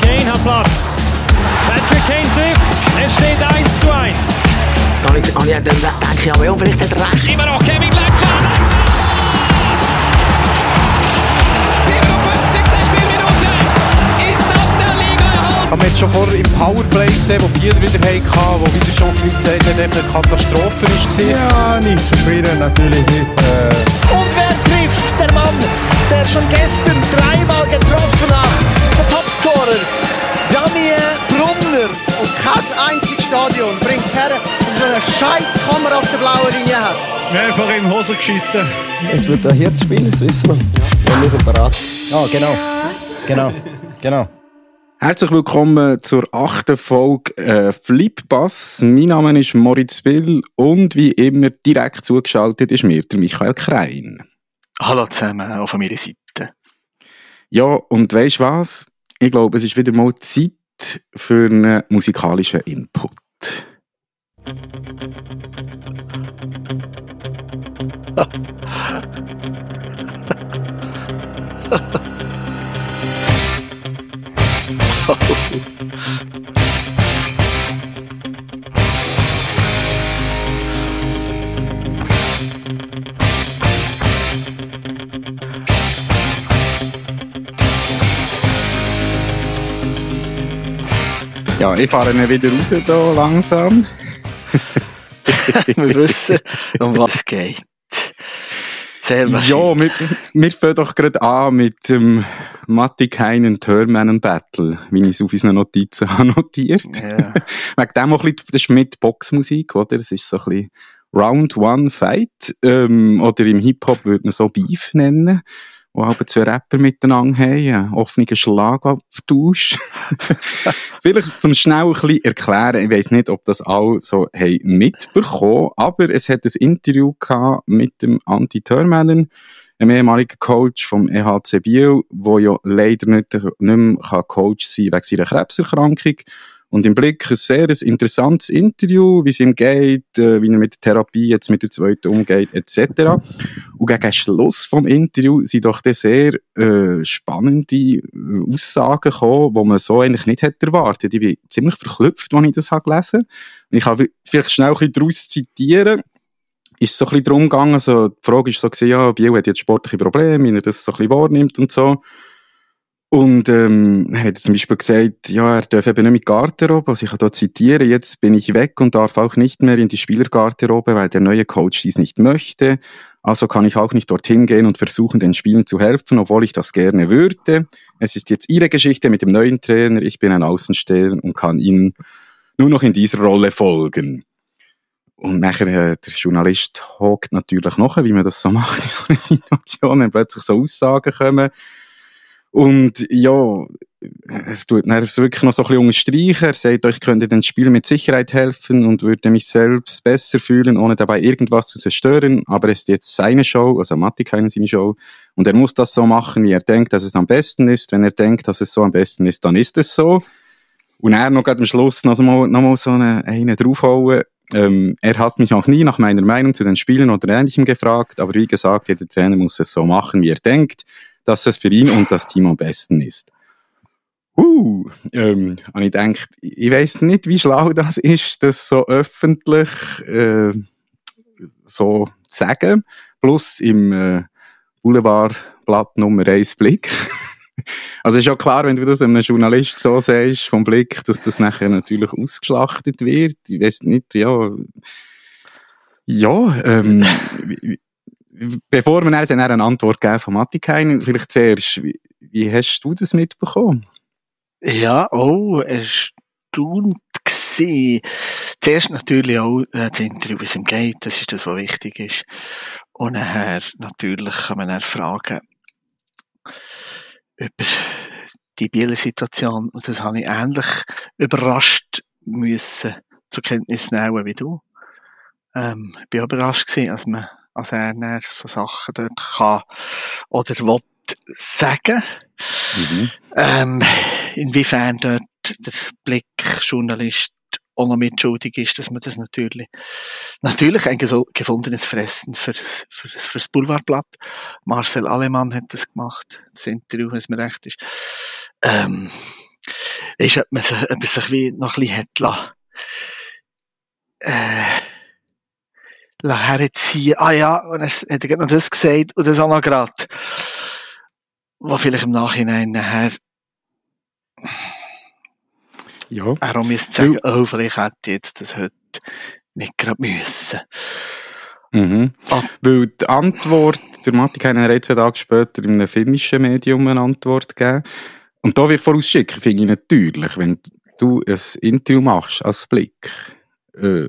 Kane hat Platz. Patrick Kane trifft. Es steht 1 zu 1. Dann habe ich, dann denke ich, aber ja, vielleicht hat er recht. Immer noch Kevin Leitner. 57. Spielminute. Ist das der Liga erhalten? haben wir jetzt schon vorher im Powerplay gesehen, wo Biel wieder hatten, wo wieder schon viel gesagt hat, eben eine Katastrophe war. Ja, nicht zufrieden, natürlich nicht. Äh, Und wer trifft? Der Mann, der schon gestern dreimal getroffen hat. Der Topscorer, Daniel Brunner. Und kein einziges Stadion bringt es her, um so eine scheiß Kamera auf der blauen Linie hat. Mehrfach in die Hose geschissen. Es wird ein Herzspiel, das wissen wir. Wir sind bereit. ja, genau. Genau. Genau. Herzlich willkommen zur achten Folge äh, Flippass. Mein Name ist Moritz Will und wie immer direkt zugeschaltet ist mir der Michael Krein. Hallo zusammen, auch von meiner Seite. Ja, und weisst was? Ich glaube, es ist wieder mal Zeit für einen musikalischen Input. Ja, ich fahre ihn wieder raus hier langsam. Wir wissen, um was es geht. Sehr Ja, wir, wir fangen doch gerade an mit dem Matti Keinen Törmanen Battle, wie ich es auf unseren Notizen habe notiert. Ja. Wegen dem auch ein bisschen, das ist mit Boxmusik, oder? Das ist so ein bisschen Round One Fight, ähm, oder im Hip-Hop würde man so Beef nennen, wo halt zwei Rapper miteinander haben, einen offenen Schlagabtausch. Vielleicht zum schnell ein bisschen erklären, ich weiss nicht, ob das alle so haben mitbekommen, aber es hat ein Interview gehabt mit dem Anti Törmännen, einem ehemaligen Coach vom EHC Biel, der ja leider nicht, nicht mehr Coach sein kann wegen seiner Krebserkrankung. Und im Blick ein sehr interessantes Interview, wie es ihm geht, äh, wie er mit der Therapie jetzt mit der zweiten umgeht, etc. Und gegen Schluss vom Interview sind doch sehr äh, spannende äh, Aussagen gekommen, die man so eigentlich nicht hätte erwartet. Ich bin ziemlich verklüpft, als ich das habe gelesen habe. Ich kann vielleicht schnell ein bisschen daraus zitieren. Ist so ein bisschen darum gegangen, also die Frage ist so gewesen, ja, Biel hat jetzt sportliche Probleme, wie er das so ein bisschen wahrnimmt und so. Und ähm, er hat zum Beispiel gesagt, ja, er darf eben nicht mit Garderobe, also ich kann da zitieren, jetzt bin ich weg und darf auch nicht mehr in die Spielergarderobe, weil der neue Coach dies nicht möchte. Also kann ich auch nicht dorthin gehen und versuchen, den Spielen zu helfen, obwohl ich das gerne würde. Es ist jetzt ihre Geschichte mit dem neuen Trainer, ich bin ein Außensteher und kann ihnen nur noch in dieser Rolle folgen. Und nachher, äh, der Journalist hockt natürlich noch, wie man das so macht in so einer Situation, wenn plötzlich so Aussagen kommen. Und ja, es tut es wirklich noch so ein bisschen unterstreichen. Er sagt, ich könnte dem Spiel mit Sicherheit helfen und würde mich selbst besser fühlen, ohne dabei irgendwas zu zerstören. Aber es ist jetzt seine Show, also Matti keine seine Show. Und er muss das so machen, wie er denkt, dass es am besten ist. Wenn er denkt, dass es so am besten ist, dann ist es so. Und er noch am Schluss noch mal, noch mal so eine, eine draufhauen. Ähm, er hat mich auch nie nach meiner Meinung zu den Spielen oder Ähnlichem gefragt, aber wie gesagt, jeder Trainer muss es so machen, wie er denkt, dass es für ihn und das Team am besten ist. Uh, ähm, und ich denke, ich weiß nicht, wie schlau das ist, das so öffentlich äh, so zu sagen, plus im äh, Boulevardblatt Nummer 1 Blick. Also ist ja klar, wenn du das einem Journalist so sagst, vom Blick, dass das nachher natürlich ausgeschlachtet wird. Ich weiß nicht, ja. Ja, ähm, bevor wir dann eine Antwort geben von Mattikein, vielleicht zuerst, wie, wie hast du das mitbekommen? Ja, oh, erstaunt gewesen. Zuerst natürlich auch äh, das Interview, wie es ihm geht, das ist das, was wichtig ist. Und nachher natürlich kann man dann fragen über die Bieler-Situation. Und das habe ich ähnlich überrascht müssen zur Kenntnis nehmen wie du. Ähm, ich bin überrascht gewesen, als man, als er so Sachen dort kann oder will sagen. Mhm. Ähm, inwiefern dort der Blick Journalist auch noch mitschuldig ist, dass man das natürlich, natürlich ein gefundenes Fressen für, für, für das Boulevardblatt. Marcel Alemann hat das gemacht, das Interview, wenn es mir recht ist. Ähm, ist, ob man sich, ob man sich wie noch ein bisschen hat lassen, äh, herziehen. Ah ja, und er hat er gerade noch das gesagt und das auch noch gerade, was vielleicht im Nachhinein nachher Ja. er müsste sagen, oh, vielleicht hätte ich jetzt das heute nicht gerade müssen. Mhm. Ah. Weil die Antwort, der Matikainen hat zwei Tage später in einem finnischen Medium eine Antwort gegeben. Und da will ich vorausschicken, finde ich natürlich, wenn du ein Interview machst als Blick, äh,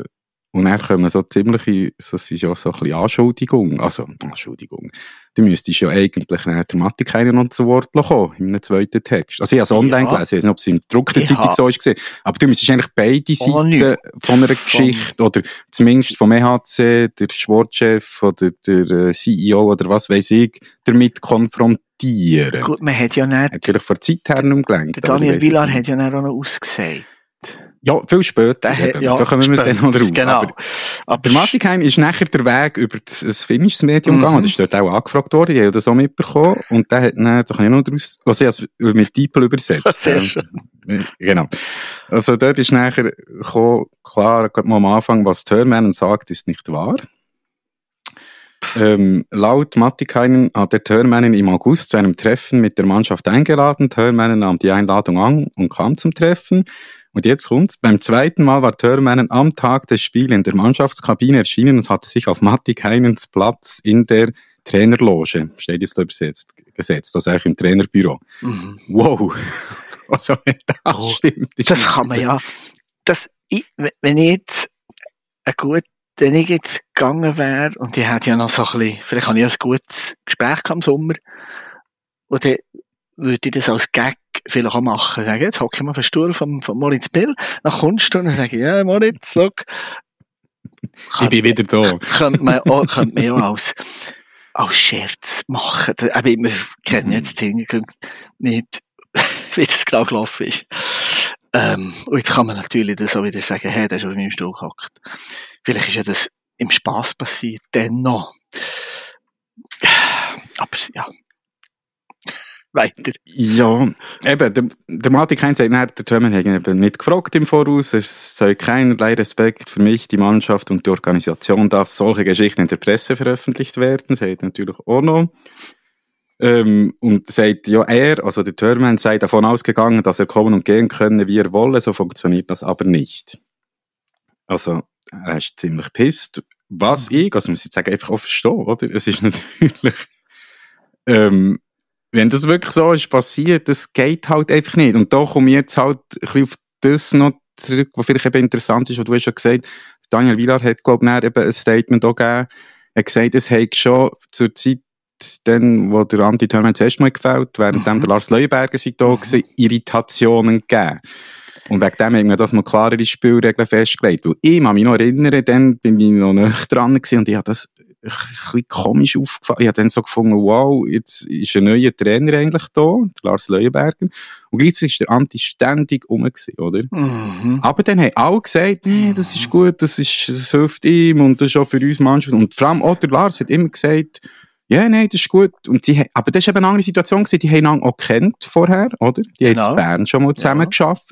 und dann kommen so ziemliche, das ist ja so ein bisschen Anschuldigung, also Anschuldigung, du müsstest ja eigentlich nach der Matikainen noch zu Wort kommen, in einem zweiten Text. Also ich habe es online Ja. gelesen, ich weiß nicht, ob es in der gedruckten Zeitung so ist gesehen, aber du müsstest eigentlich beide Oh, nicht. Seiten von einer Von- Geschichte, oder zumindest vom EHC, der Sportchef oder der äh, CEO oder was weiß ich, damit konfrontieren. Gut, man hat ja nicht, Natürlich vor Zeit her nicht gelenkt. Daniel Villar nicht. hat ja dann auch noch ausgesagt. Ja, viel später. Eben. ja, da kommen wir dann noch drauf. Genau. Aber Aber der Mattigheim ist nachher der Weg über das, ein finnisches Medium Mhm. gegangen. Das ist dort auch angefragt worden. Die haben das auch mitbekommen. Und der hat dann, da kann ich noch draus, also ich habe es mit Diepel übersetzt. Sehr Ähm, schön. Genau. Also dort ist nachher gekommen, klar, gerade mal am Anfang, was Törmännen sagt, ist nicht wahr. Ähm, laut Mattikainen hat der Törmännen im August zu einem Treffen mit der Mannschaft eingeladen. Törmännen nahm die Einladung an und kam zum Treffen. Und jetzt kommt's. Beim zweiten Mal war Törmännen am Tag des Spiels in der Mannschaftskabine erschienen und hatte sich auf Mattikeinens Platz in der Trainerloge, steht jetzt da übersetzt, gesetzt, also eigentlich im Trainerbüro. Mhm. Wow. Also, wenn das Oh, stimmt. Das kann man ja. Das, ich, wenn ich jetzt ein gut, wenn ich jetzt gegangen wäre und ich hätte ja noch so ein bisschen, vielleicht habe ich ja ein gutes Gespräch im Sommer, und dann würde ich das als Gag vielleicht auch machen. Sagen, jetzt hocke ich mal auf den Stuhl von, von Moritz Bill, dann kommst du und dann sage ich, ja, Moritz, look. Ich bin wieder da. könnte man auch, könnte man auch als, als Scherz machen. Aber wir kennen jetzt den Hintergrund nicht, wie das genau gelaufen ist. Ähm, und jetzt kann man natürlich das auch wieder sagen, hey, der ist auf meinem Stuhl gehockt. Vielleicht ist ja das im Spass passiert, dennoch. Aber ja. Weiter. Ja, eben, der, der Matik Heinz sagt, nein, der Thurman hat eben nicht gefragt im Voraus. Es sei keinerlei Respekt für mich, die Mannschaft und die Organisation, dass solche Geschichten in der Presse veröffentlicht werden. Sagt natürlich auch noch. Ähm, und sagt, ja, er, also der Thurman, sei davon ausgegangen, dass er kommen und gehen könne, wie er wolle. So funktioniert das aber nicht. Also, er ist ziemlich pisst. Was ich, also muss ich sagen, einfach auch verstehe, oder? Es ist natürlich, ähm, wenn das wirklich so ist passiert, das geht halt einfach nicht. Und da komme ich jetzt halt ein bisschen auf das noch zurück, was vielleicht eben interessant ist, was du hast schon gesagt Daniel Villar hat, glaube ich, eben ein Statement auch gegeben. Er hat gesagt, es hat schon zur Zeit, dann, wo der Andi Thurman das erste Mal gefällt, während Mhm. der Lars Leuenberger sich da gewesen, Irritationen gegeben. Und wegen dem haben wir das mal klarere Spielregeln festgelegt. Weil ich kann mich noch erinnern, dann bin ich noch näher dran gewesen und ich habe das bisschen komisch aufgefallen. Ich habe dann so gefunden, wow, jetzt ist ein neuer Trainer eigentlich da, der Lars Leuenberger. Und gleichzeitig ist der Anti ständig rum gewesen, oder? Mhm. Aber dann haben alle gesagt, nee, das ist gut, das, ist, das hilft ihm und das ist auch für uns Mannschaft. Und vor allem auch der Lars hat immer gesagt, ja, nein, das ist gut. Und sie, haben- aber das war eben eine andere Situation, gewesen. die haben ihn auch kennt vorher, oder? Die haben Genau. in Bern schon mal zusammen geschafft.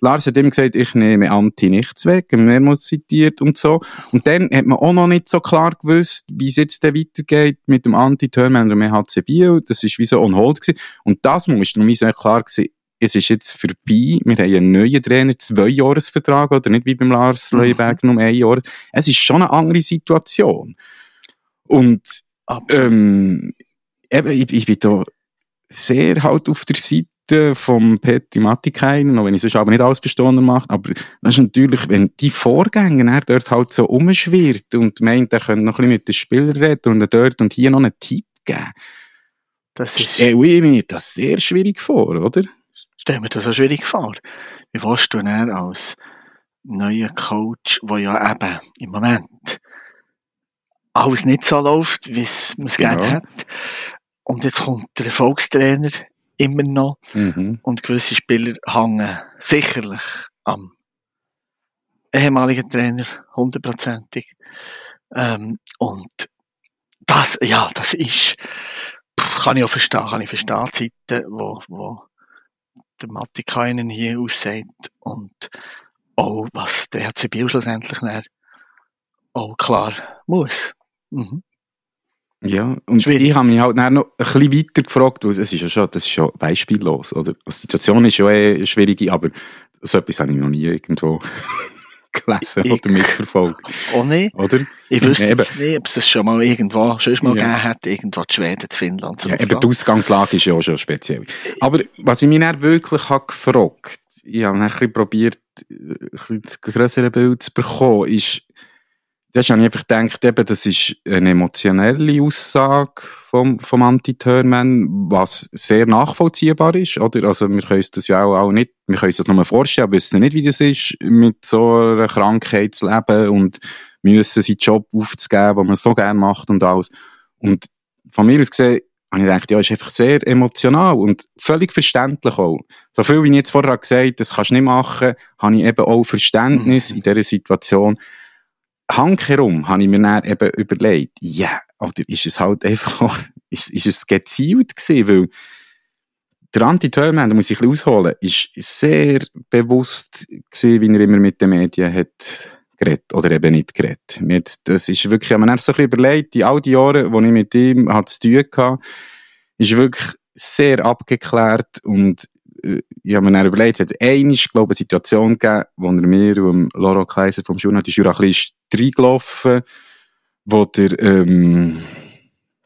Lars hat immer gesagt, ich nehme Anti nichts weg, mehrmals zitiert und so. Und dann hat man auch noch nicht so klar gewusst, wie es jetzt dann weitergeht mit dem Anti-Turman und dem HC Biel. Das ist wie so on hold gewesen. Und das muss mir sehr klar gewesen, es ist jetzt vorbei. Wir haben einen neuen Trainer, zwei Jahresvertrag, oder nicht wie beim Lars. Leuenberger nur ein Jahr. Es ist schon eine andere Situation. Und. Ähm, eben, ich, ich bin da sehr halt auf der Seite vom Petri Mattikeinen, auch wenn ich sonst aber nicht alles verstanden mache. Aber das ist natürlich, wenn die Vorgänger er dort halt so umschwirrt und meint, er könnte noch ein bisschen mit den Spielern reden und dort und hier noch einen Tipp geben, Das ist, stelle ich mir das sehr schwierig vor, oder? stell mir das so schwierig vor. Wie willst du dann als neuer Coach, wo ja eben im Moment alles nicht so läuft, wie es man es Genau. gerne hat. Und jetzt kommt der Erfolgstrainer immer noch Mhm. und gewisse Spieler hängen sicherlich am ehemaligen Trainer, hundertprozentig. Ähm, und das, ja, das ist, kann ich auch verstehen, kann ich verstehen, Zeiten, wo, wo der Matti Kainen hier aussagt und auch was der HC Biel schlussendlich auch klar muss. Mhm. Ja, und Schwierig. ich habe mich halt noch ein bisschen weiter gefragt, weil es ist ja schon, das ist schon beispiellos, oder? Die Situation ist ja eh schwierig, aber so etwas habe ich noch nie irgendwo gelesen Ich- oder mitverfolgt, Auch nicht. oder? Ich wüsste Eben. jetzt nicht, ob es das schon mal irgendwo, schon mal Ja. gegeben hat, irgendwo in Schweden, in Finnland. Ja, eben die Ausgangslage ist ja auch schon speziell. Aber was ich mich dann wirklich habe gefragt, ich habe dann ein bisschen probiert, ein bisschen das grössere Bild zu bekommen, ist, zuerst habe ich einfach gedacht, eben, das ist eine emotionelle Aussage vom, vom Anti-Törman, was sehr nachvollziehbar ist, oder? Also, wir können uns das ja auch, auch nicht, wir können uns das nur vorstellen, wissen nicht, wie das ist, mit so einer Krankheit zu leben und müssen seinen Job aufzugeben, den man so gerne macht und alles. Und von mir aus gesehen, habe ich gedacht, ja, ist einfach sehr emotional und völlig verständlich auch. So viel, wie ich jetzt vorher gesagt habe, das kannst du nicht machen, habe ich eben auch Verständnis in dieser Situation. Handherum habe ich mir dann eben überlegt, ja, oder ist es halt einfach, ist, ist es gezielt gewesen, weil der Anti-Törman, da muss ich ein bisschen ausholen, ist sehr bewusst gewesen, wie er immer mit den Medien hat geredet oder eben nicht geredet. Mir hat- Das ist wirklich, ich habe mir so ein bisschen überlegt, die all die Jahre, wo ich mit ihm hatte zu tun hatte, ist wirklich sehr abgeklärt und ich habe mir dann überlegt, es hat einmal, glaube ich, eine Situation gegeben, wo er mir und Loro Kaiser vom Journal die Jura ein bisschen ist reingelaufen, wo der ähm,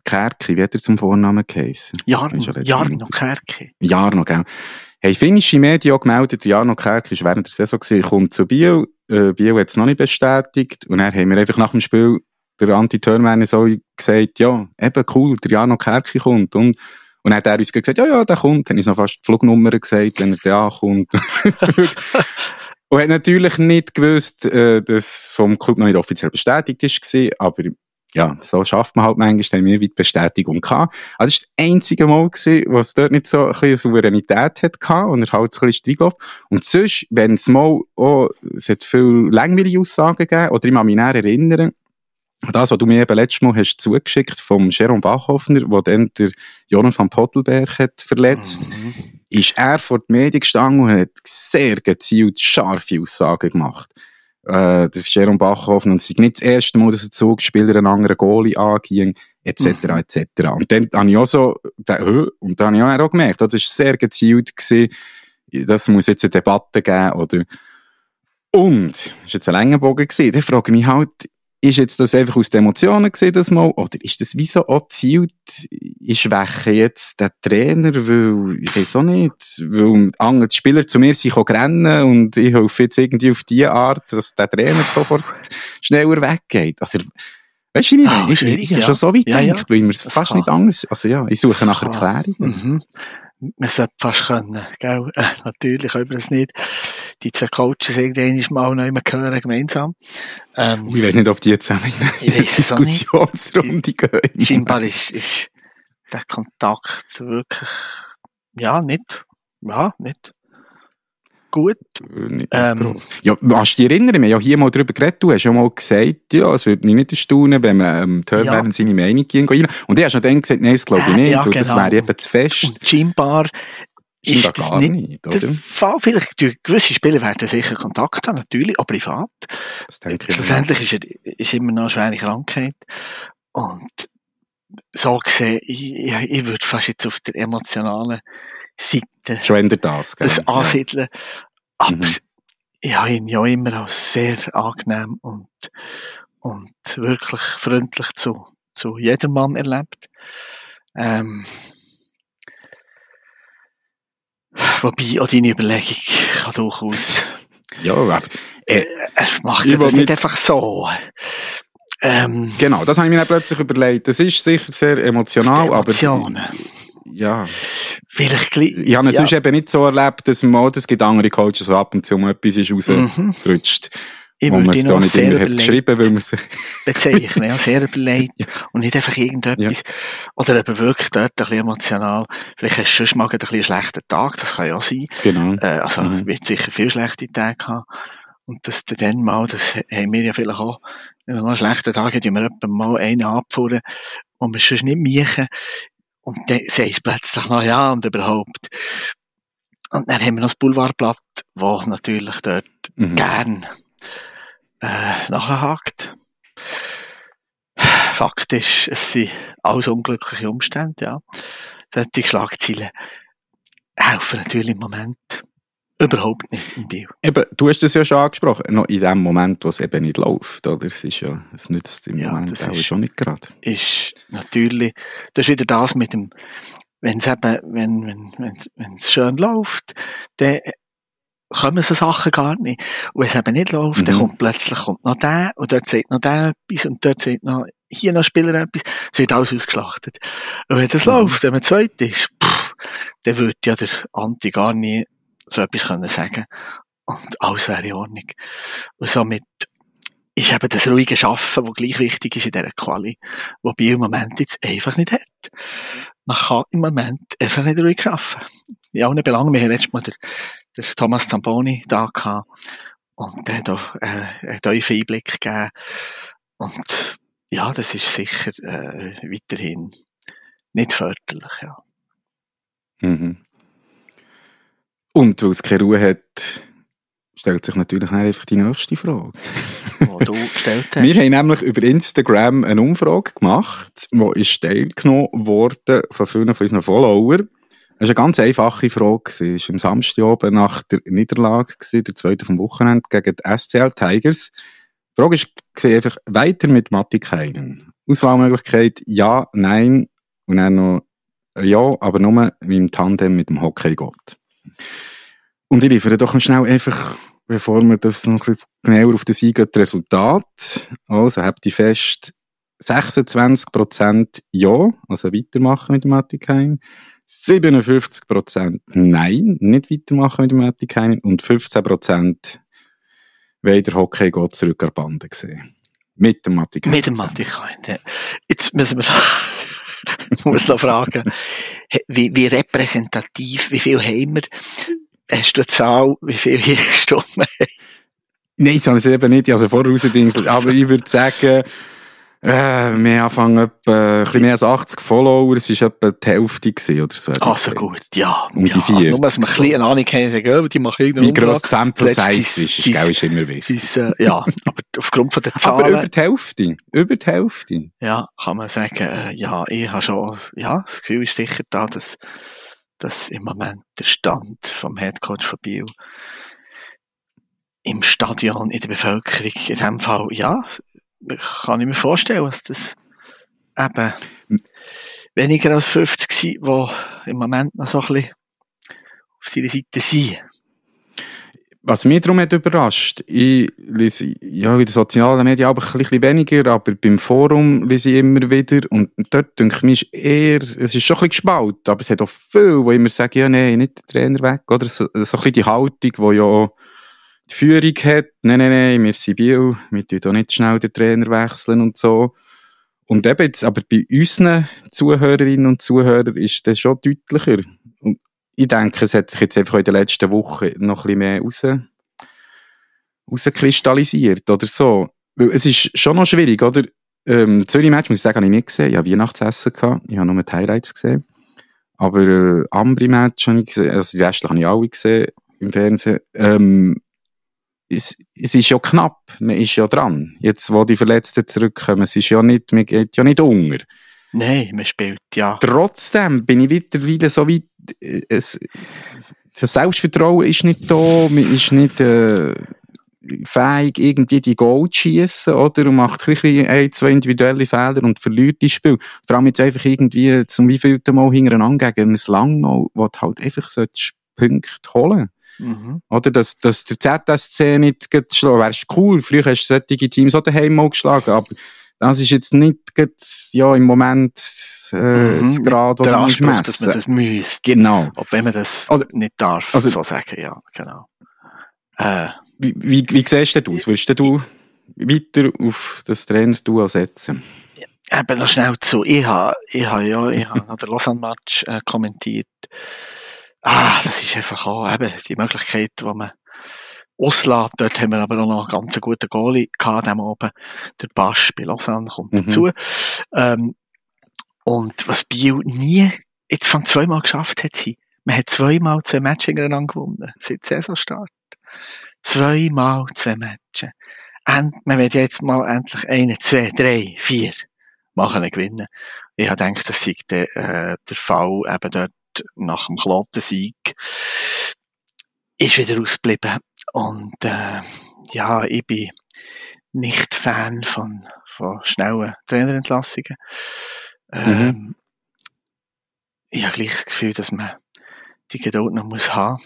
Kerki, wie hat er zum Vornamen geheißen? Jarno, Jarno Kerke. Jarno, gell? Hey, finnische Medien gemeldet, Jarno Kerk ist während der Saison gewesen, kommt zu Biel. Äh, Biel hat es noch nicht bestätigt. Und dann haben wir einfach nach dem Spiel, der Anti-Turnman so gesagt, ja, eben cool, der Jarno Kerki kommt. Und, und dann hat er uns gesagt, ja, ja, der kommt. Dann ist noch fast die Flugnummer gesagt, wenn er da ankommt. und hat natürlich nicht gewusst, äh, dass es vom Club noch nicht offiziell bestätigt ist, war, aber ja, so schafft man halt manchmal, haben wir wieder Bestätigung gehabt. Also, das war das einzige Mal, gewesen, wo es dort nicht so ein bisschen Souveränität hat gehabt und er halt so ein bisschen reingelaufen. Und sonst, wenn es mal, oh, es hat viel langweilige Aussagen gegeben, oder ich kann mich erinnern, das, was du mir eben letztes Mal hast zugeschickt vom Jerome Bachhoffner, wo dann der Jonas van Pottelberg hat verletzt, Mhm. ist er vor die Medien gestanden und hat sehr gezielt scharfe Aussagen gemacht. Äh, das ist Jerome Bachhofen und es ist nicht das erste Mal, dass ein Zugspieler einen anderen Goalie anging, etc., Mhm. etc. Und dann habe ich auch so, und dann habe ich auch gemerkt, das ist sehr gezielt gewesen, das muss jetzt eine Debatte geben, oder, und, das war jetzt ein langer Bogen gewesen, dann frage ich mich halt, ist jetzt das einfach aus den Emotionen gesehen, das mal, oder ist das wie so auch gezielt, ich schwäche jetzt den Trainer, weil, ich weiß auch nicht, weil andere Spieler zu mir sind rennen und ich hoffe jetzt irgendwie auf die Art, dass der Trainer sofort schneller weggeht. Also, weißt du, wie ich Ah? Ich, ich, ich habe ja. schon so weit Ja, ja. gedacht, weil mir es Das fast kann. nicht anders, also ja, ich suche nach kann. Erklärungen. Mhm. Man sollte fast können, gell? Äh, natürlich können wir es nicht. Die zwei Coaches irgendwann mal noch immer hören, gemeinsam. Ähm, Ich weiß nicht, ob die jetzt auch in eine. Diskussionsrunde gehen. scheinbar ist, ist der Kontakt wirklich, ja, nicht, ja, nicht gut. Nicht Ähm, ja, hast du dich erinnern? Wir haben ja hier mal darüber geredet. Du hast ja mal gesagt, ja, es würde mich nicht erstaunen, wenn man ähm, Turban Ja. seine Meinung gehen. Und du hast ja dann gesagt, nein, das glaube ich Äh, nicht. ja, weil das genau. wäre eben zu fest. Und scheinbar ist Scheinbar das gar nicht nicht, der? Fall. Vielleicht, gewisse Spieler werden sicher Kontakt haben, natürlich, auch privat. Das denke ich. Schlussendlich ist, er, ist immer noch eine schwere Krankheit. Und so gesehen, ich, ich, würde fast jetzt auf der emotionalen Seite Schon ändert das, gell? das ansiedeln. Aber Mhm. ich habe ihn ja immer als sehr angenehm und, und wirklich freundlich zu, zu jedem Mann erlebt. Ähm, wobei auch deine Überlegung kann durchaus, Ja, aber, äh, er macht ja das nicht einfach so. Ähm, genau, das habe ich mir plötzlich überlegt. Das ist sicher sehr emotional, die aber... Emotionen. Ja. vielleicht Ich habe es ja. sonst eben nicht so erlebt, dass man, es gibt andere Coaches, die ab und zu mal etwas ist Mhm. Ich wo man es da nicht immer hat geschrieben, weil man es... bezeichnen, ja, sehr überlegt und nicht einfach irgendetwas. Oder eben wirklich dort ein bisschen emotional. Vielleicht hast du schon mal ein bisschen einen schlechten Tag, das kann ja auch sein. Genau. Äh, also, Mhm. wird sicher viele schlechte Tage haben. Und dass du dann mal, das haben wir ja vielleicht auch, wenn mal einen schlechten Tag tun wir mal einen abfuhren, wo wir sonst nicht miechen. Und dann sagst du plötzlich noch ja und überhaupt. Und dann haben wir noch das Boulevardblatt, wo natürlich dort Mhm. gern äh, nachhakt. Fakt ist, es sind alles unglückliche Umstände, ja. Solche Schlagzeilen helfen natürlich im Moment überhaupt nicht im Biel. Eben, du hast es ja schon angesprochen, noch in dem Moment, wo es eben nicht läuft, oder? Es ist ja, es nützt im Ja, Moment das auch ist- schon nicht gerade. ist natürlich, das ist wieder das mit dem, wenn es eben, wenn, wenn, wenn, wenn es schön läuft, dann kommen so Sachen gar nicht. Und wenn es eben nicht läuft, dann Mhm. kommt plötzlich kommt noch der, und dort sagt noch der etwas, und dort sagt noch, hier noch ein Spieler etwas, es wird alles ausgeschlachtet. Und wenn das Mhm. läuft, wenn man zweit ist, pff, dann würde ja der Anti gar nie so etwas können sagen. Und alles wäre in Ordnung. Und somit ist eben das ruhige Schaffen, das gleich wichtig ist in dieser Quali, wo Biel im Moment jetzt einfach nicht hat. Man kann im Moment einfach nicht ruhig arbeiten. In allen Belangen. Wir haben letztes Mal den, den Thomas Zamboni da gehabt. Und der hat auch äh, einen tiefen Einblick gegeben. Und ja, das ist sicher äh, weiterhin nicht förderlich, ja. Mhm. Und weil es keine Ruhe hat, stellt sich natürlich einfach die nächste Frage. Wo du gestellt hast. Wir haben nämlich über Instagram eine Umfrage gemacht, die ist teilgenommen worden von vielen von unseren Followern. Das war eine ganz einfache Frage. Es war am Samstag nach der Niederlage, der zweite vom Wochenende, gegen die SCL Tigers. Die Frage war einfach weiter mit Matti Keinen. Auswahlmöglichkeit ja, nein und dann noch ja, aber nur im Tandem mit dem Hockeygott. Und ich liefere doch schnell einfach, bevor wir das noch genauer auf das eingehen, das Resultat. Also habt ihr fest 26% Ja, also weitermachen mit dem Matikain. 57% Nein, nicht weitermachen mit dem Matikain. Und 15% wollen der Hockeygott zurück an die Bande sehen. Mit dem Matikain. Mit dem Matti. Ja. Jetzt müssen wir ich muss noch fragen, wie, wie repräsentativ, wie viel haben wir? Hast du eine Zahl, wie viel hier gestimmt haben? Nein, ich habe es eben nicht, also vorausgedingselt. Aber ich würde sagen, äh, wir anfangen etwa, ein bisschen mehr als 80 Follower, es war etwa die Hälfte gewesen oder so. Ah, so gut, ja. Um die ja, also 40. nur, dass wir ein bisschen Ahnung haben, oh, die machen irgendeine Wie gross die Sample Size ist, ist, gell, ist immer wichtig. sind, äh, ja, aber aufgrund von der Aber Zahlen, über die Hälfte. Über die Hälfte. ja, kann man sagen, äh, ja, ich habe schon, ja, das Gefühl ist sicher da, dass, dass im Moment der Stand vom Headcoach von Biel im Stadion, in der Bevölkerung, in dem Fall, ja, kann ich mir vorstellen, dass das eben weniger als 50 sind, die im Moment noch so ein bisschen auf seiner Seite sind. Was mich darum hat überrascht, ich lese, ja, in den sozialen Medien aber ein bisschen weniger, aber beim Forum lese ich immer wieder und dort denke ich, ist eher, es ist schon ein bisschen gespalten, aber es hat auch viele, die immer sagen, ja, nein, nicht der Trainer weg, oder so, so ein bisschen die Haltung, die ja die Führung hat, nein, nein, nein, wir sind Biel, wir tun da nicht schnell den Trainer wechseln und so. Und eben jetzt, aber bei unseren Zuhörerinnen und Zuhörern ist das schon deutlicher. Und ich denke, es hat sich jetzt einfach in den letzten Wochen noch ein bisschen mehr raus, rauskristallisiert oder so. Weil es ist schon noch schwierig, oder? Ähm, Zürich-Match, muss ich sagen, habe ich nicht gesehen. Ich habe Weihnachtsessen gehabt. Ich habe nur die Highlights gesehen. Aber äh, Ambri-Match habe ich gesehen. Also die restlichen habe ich alle gesehen im Fernsehen. Ähm, es, es ist ja knapp. Man ist ja dran. Jetzt, wo die Verletzten zurückkommen, es ist ja nicht, man geht ja nicht unter. Nein, man spielt, ja. Trotzdem bin ich mittlerweile so weit, äh, es, das Selbstvertrauen ist nicht da, man ist nicht äh, fähig, irgendwie die Goal zu schiessen, oder? Und macht ein, zwei individuelle Fehler und verliert das Spiel. Vor allem jetzt einfach irgendwie zum wievielten Mal hintereinander gegen ein Langnau, wo du halt einfach solltest Punkte holen Mhm. oder? Dass, dass der ZSC nicht geht schlagen. Wär's cool. Früher hast du solche Teams auch daheim mal geschlagen, aber das ist jetzt nicht gerade, ja, im Moment, äh, Mhm. das Grad, wo Anspruch, messen. dass man das müsste. Genau. Ob wenn man das Also- nicht darf, also- so sagen, ja, genau. Äh, Wie, wie, wie siehst du aus? Willst du weiter auf das Trainerduo setzen? eben noch schnell zu. Ich habe, ich habe ja, ich habe den Lausanne-Match äh, kommentiert. Ah, das ist einfach auch eben die Möglichkeit, die man auslässt. Dort haben wir aber auch noch einen ganz guten Goalie gehabt, dem oben. Der Basch bei Lausanne kommt Mhm. dazu. Ähm, und was Bio nie, jetzt von zweimal geschafft hat, sie Man hat zweimal zwei Matches hintereinander gewonnen, seit Saisonstart. Zweimal zwei Matches. Und man wird jetzt mal endlich eine, zwei, drei, vier machen gewinnen. Ich habe gedacht, das sei der, äh, der Fall eben dort nach dem Klottensieg. Ist wieder ausgeblieben. Und, äh, ja, ich bin nicht Fan von, von schnellen Trainerentlassungen. Ähm, Ich habe gleich das Gefühl, dass man die Geduld noch muss haben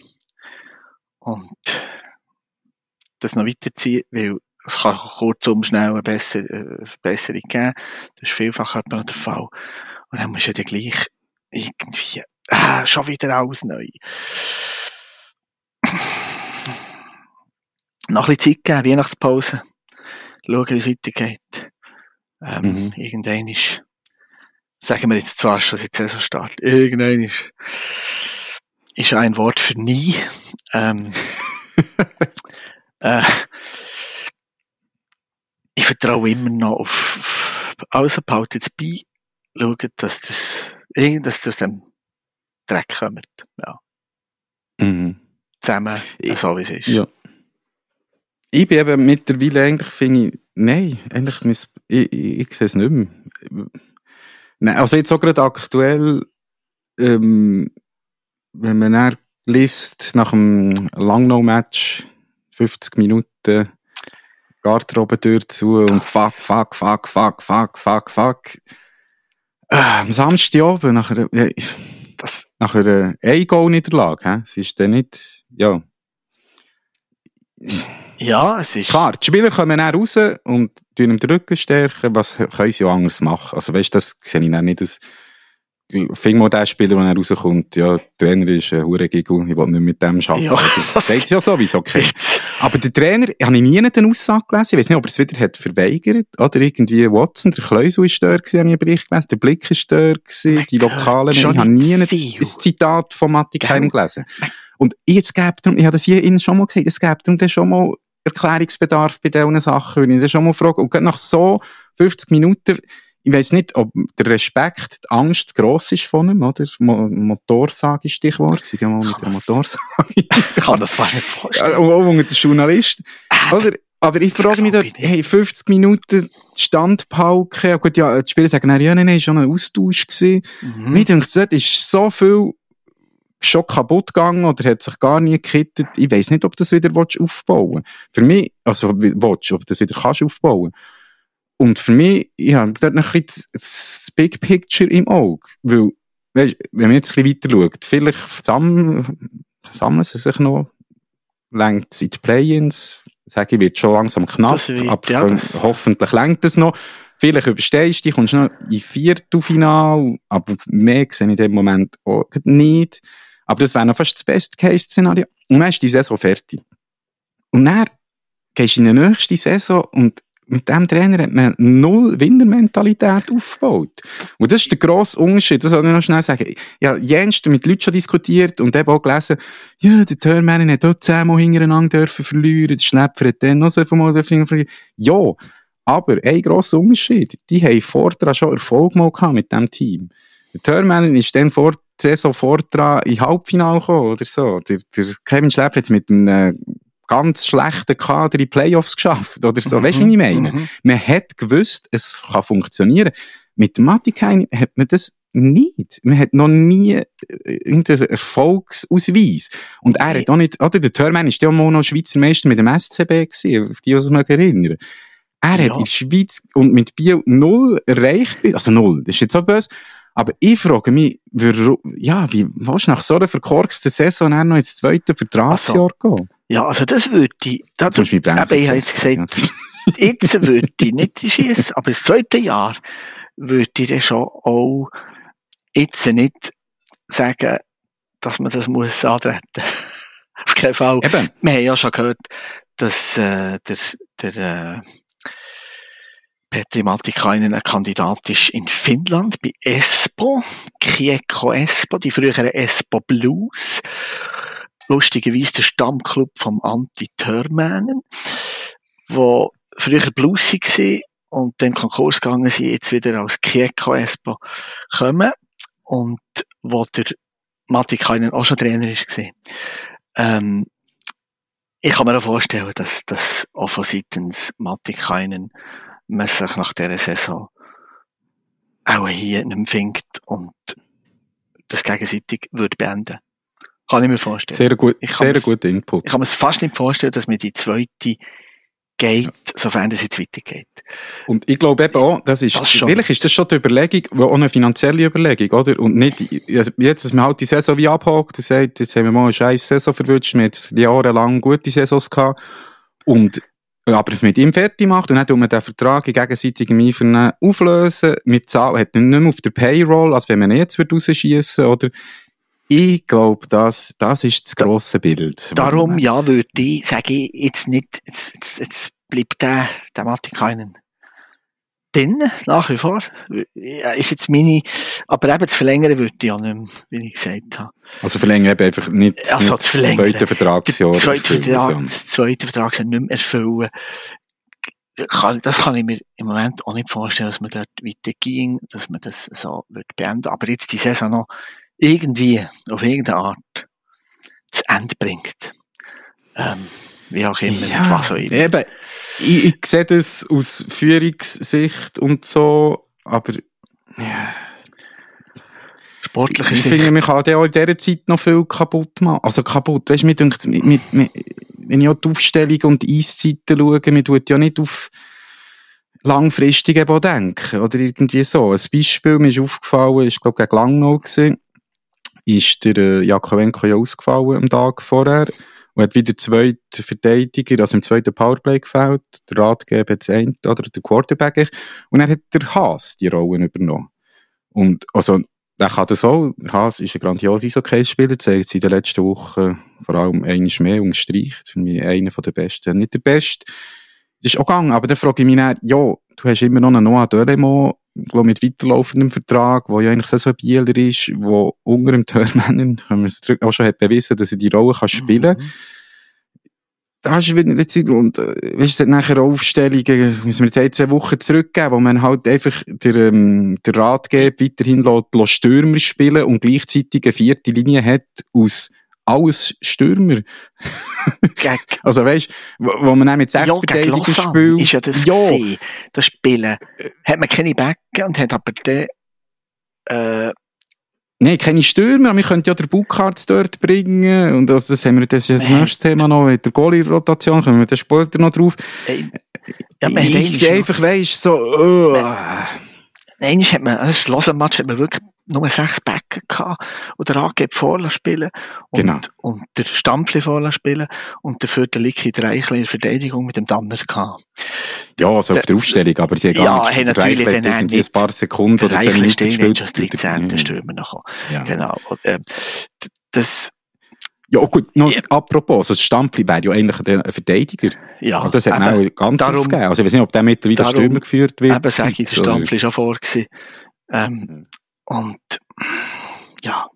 und das noch weiterziehen, weil es kann kurzum schnell eine äh, Besserung geben. Das ist vielfach man noch der Fall. Und dann musst du ja dann gleich irgendwie, ah, schon wieder alles neu. Noch ein bisschen Zeit geben, Weihnachtspause. Schauen, wie es weitergeht. Ähm, Mhm. Irgendwann ist, sagen wir jetzt zwar schon seit Saisonstart, irgendwann ist, ist ein Wort für nie. Ähm, äh, ich vertraue immer noch auf, auf also behaltet es bei, schaut, dass das, dass das dem Dreck kommt. Ja. Mhm. Zusammen, Ich- so wie es ist. Ja. Ich bin eben mittlerweile eigentlich, finde ich, nein, eigentlich muss, ich, ich, ich sehe es nicht mehr. Nein, also jetzt auch gerade aktuell, ähm, wenn man dann liest, nach dem Langnau-Match, 50 Minuten, Garderobentür zu und fuck, fuck, fuck, fuck, fuck, fuck, fuck. Äh, am Samstag oben, nach einer, ja, Das, nach einer Ein-Goal-Niederlage, hä? es ist dann nicht, ja, ja, es ist, Klar, die Spieler kommen dann raus und tun ihm den Rücken stärken. Was können sie ja anders machen? Also, weißt du, das sehe ich dann nicht. Dass, finde mal der Spieler, der dann rauskommt, ja, der Trainer ist ein hure Giggle, ich will nicht mit dem arbeiten. Ja, das das- sagt ja sowieso, okay. Aber der Trainer, habe ich nie eine Aussage gelesen, ich weiß nicht, ob er es wieder hat verweigert, oder irgendwie Watson, der Kleusel ist dort gewesen, habe ich einen Bericht gelesen, der Blick ist dort gewesen, die Man Lokalen, ich habe nie ein, Zitat von Matti? Keinen gelesen. Und jetzt gäbe darum, ich habe das hier Ihnen schon mal gesagt, es gäbe darum schon mal Erklärungsbedarf bei diesen Sachen, wenn ich dann schon mal frage. Und nach so 50 Minuten, ich weiß nicht, ob der Respekt, die Angst zu gross ist von ihm, oder? Mo Motorsage ist Stichwort, sie gehen mal mit der Motorsage. Ich kann das fast nicht vorstellen. Ja, auch unter der Journalist. Oder? Aber ich frage mich dort, hey, 50 Minuten Standpauke, ja, gut, ja, die Spieler sagen, nein, ja, nein, nein, ist schon ein Austausch gewesen. Mhm. Mir denkt, dort ist so viel schon kaputt gegangen oder hat sich gar nie gekittet. Ich weiß nicht, ob du das wieder willst aufbauen Für mich, also, willst, ob du das wieder kannst aufbauen. Und für mich, ich habe dort noch ein bisschen das Big Picture im Auge. Weil, weißt, wenn man jetzt ein bisschen weiter schaut, vielleicht sammeln, sammeln sie sich noch, längt es in die Play-ins, sage ich, wird schon langsam knapp, wird- aber ja, hoffentlich längt es noch. Vielleicht überstehst du, dich, kommst noch in Viertelfinal, aber mehr sehe ich in dem Moment auch nicht. Aber das wäre noch fast das Best-Case-Szenario. Und dann ist die Saison fertig. Und dann gehst du in die nächste Saison und mit dem Trainer hat man null Winnermentalität aufgebaut. Und das ist der grosse Unterschied, das soll ich noch schnell sagen. Ja, jenst mit Leuten schon diskutiert und eben auch gelesen, ja, der Törmänen hat auch zehnmal hintereinander dürfen verlieren, der Schnepfer hat dann noch so viel Mal dürfen verlieren. Ja, aber ein grosser Unterschied, die haben vorher schon Erfolg mal gehabt mit diesem Team. Der Törmänen ist dann vor Saison vorher in Halbfinale gekommen oder so. Der, der Kevin Schlepper hat mit einem ganz schlechten Kader in die Playoffs geschafft oder so. Weißt du, wie ich meine? Mhm. Man hat gewusst, es kann funktionieren. Mit Matikain hat man das nicht. Man hat noch nie äh, irgendeinen Erfolgsausweis. Und er hat auch nicht, oder der Törmann ist ja mal noch Schweizer Meister mit dem SCB gewesen, auf die, die sich mal erinnern. Er hat Ja. in der Schweiz und mit Biel null erreicht, also null, das ist jetzt so böse. Aber ich frage mich, warum, ja, wie du nach so einer verkorksten Saison dann noch ins zweite Vertragsjahr gehen? Ja, also das würde ich, da, Zum Beispiel eben, ich habe jetzt gesagt, jetzt würde ich nicht schießen, aber das zweite Jahr würde ich dann schon auch jetzt nicht sagen, dass man das muss antreten. Auf keinen Fall. Eben. Wir haben ja schon gehört, dass äh, der, der äh, Petri Maltikainen ein Kandidat ist in Finnland bei Espoo, Kiekko Espoo, die früheren Espoo Blues. Lustigerweise der Stammclub vom Antti Törmänen, wo früher Blues war und dann Konkurs gegangen sind, jetzt wieder als Kiekko Espoo kommen und wo der Matti Kainen auch schon Trainer war. Ähm, ich kann mir auch vorstellen, dass, dass auch von seitens Matti Kainen man sich nach dieser Saison auch hier nicht mehr findet und das gegenseitig würde beenden. Kann ich mir vorstellen. Sehr gut, Ich sehr guter Input. Ich kann mir es fast nicht vorstellen, dass mir die zweite geht, sofern es jetzt weitergeht. Und ich glaube eben auch, das ist, Das schon. ist das schon die Überlegung, auch eine finanzielle Überlegung, oder? Und nicht, jetzt, dass man halt die Saison wie abhakt und sagt, jetzt haben wir mal eine scheiß Saison verwünscht, wir haben jetzt jahrelang gute Saisons gehabt, und, aber mit ihm fertig macht, und dann tut man den Vertrag in gegenseitigem Einvernehmen auflösen, mit Zahlen, hat nicht mehr auf der Payroll, als wenn man jetzt rausschießen oder? Ich glaube, das, das ist das grosse Bild. Darum, ja, würde ich, sage ich, jetzt nicht, jetzt, jetzt, jetzt bleibt der, der Matti keinen drin, nach wie vor. Ja, ist jetzt meine, aber eben zu verlängern würde ich ja nicht mehr, wie ich gesagt habe. Also verlängern eben einfach nicht, Also nicht das zweite Vertragsjahr. Der zweite Vertrag, das zweite Vertragsjahr nicht mehr erfüllen. Kann, das kann ich mir im Moment auch nicht vorstellen, dass man dort weiterging, dass man das so wird beenden. Aber jetzt die Saison noch irgendwie auf irgendeine Art zu Ende bringt. Ähm, wie auch immer, mit was auch immer. Eben, ich, ich sehe das aus Führungssicht und so, aber ja, Sportlich ich ist finde, sicher, man kann auch in dieser Zeit noch viel kaputt machen. Also kaputt, weißt du, mir denkt, mit, mit, mit, wenn ich auch die Aufstellung und die Eiszeiten schaue, man tut ja nicht auf langfristig eben denken, oder irgendwie so. Ein Beispiel, mir ist aufgefallen, ist, glaube ich, gegen Langnau gewesen, ist der äh, Jakovenko ja ausgefallen am Tag vorher und hat wieder zwei Verteidiger, also im zweiten Powerplay gefällt. Der Ratgeber hat eine, oder der Quarterback. Und dann hat der Haas die Rollen übernommen. Und, also, der kann das auch. Der Haas ist ein grandioser Eishockey-Spieler, zeigt in den letzten Wochen vor allem einiges mehr unterstreicht. Für mich einer der Besten. Nicht der Beste. Das ist auch gegangen, aber dann frage ich mich dann, ja, du hast immer noch einen Noah Dölemo, glaub, mit weiterlaufendem Vertrag, wo ja eigentlich so ein Bieler ist, wo unter dem Törmännen, haben wir es zurück- auch schon hat bewiesen, dass er die Rolle kann spielen kann. Da hast du wieder eine Zeit, und, äh, weißt du, es hat nachher Aufstellungen, müssen wir jetzt ein, zwei Wochen zurückgeben, wo man halt einfach der, ähm, der Ratgeber weiterhin lässt, lässt Stürmer spielen und gleichzeitig eine vierte Linie hat aus alles Stürmer. Also weißt, wo, wo man dann mit sechs ja, Verteidigern spielt. ist ja das ja, gewesen. Das Spielen hat man keine Becken und hat aber dann, äh, Nein, keine Stürmer, wir könnten ja den Buckhardt dort bringen. Und also das haben wir, das ist das nächste Thema noch, mit der Goalie-Rotation, kommen wir dann später noch drauf. äh, ja, ich sehe einfach, weisst, so, uh, Einmal hat man, also das Lausanne-Match hat man wirklich nur sechs Becken gehabt und der Angeb vorlassen spielen und, Genau. und der Stampfli vorlassen spielen und dafür der Licky Dreichli in der Verteidigung mit dem Danner gehabt. ja, also auf der Aufstellung, aber die haben Ja, gar nicht der natürlich dann irgendwie nicht- ein paar Sekunden Der oder zehn Minuten gespielt. als 13. Stürmer noch. Ja. Genau. Und, ähm, das, Ja, gut, noch, Ja. apropos, also das Stampfli wäre ja eigentlich ein Verteidiger. ja, Aber das hat man eben, auch ganz darum- aufgegeben. Also ich weiß nicht, ob der mittlerweile darum- Stürmer geführt wird. eben sage ich, der oder- Stampfli war schon vor gewesen. Ähm, und, ja.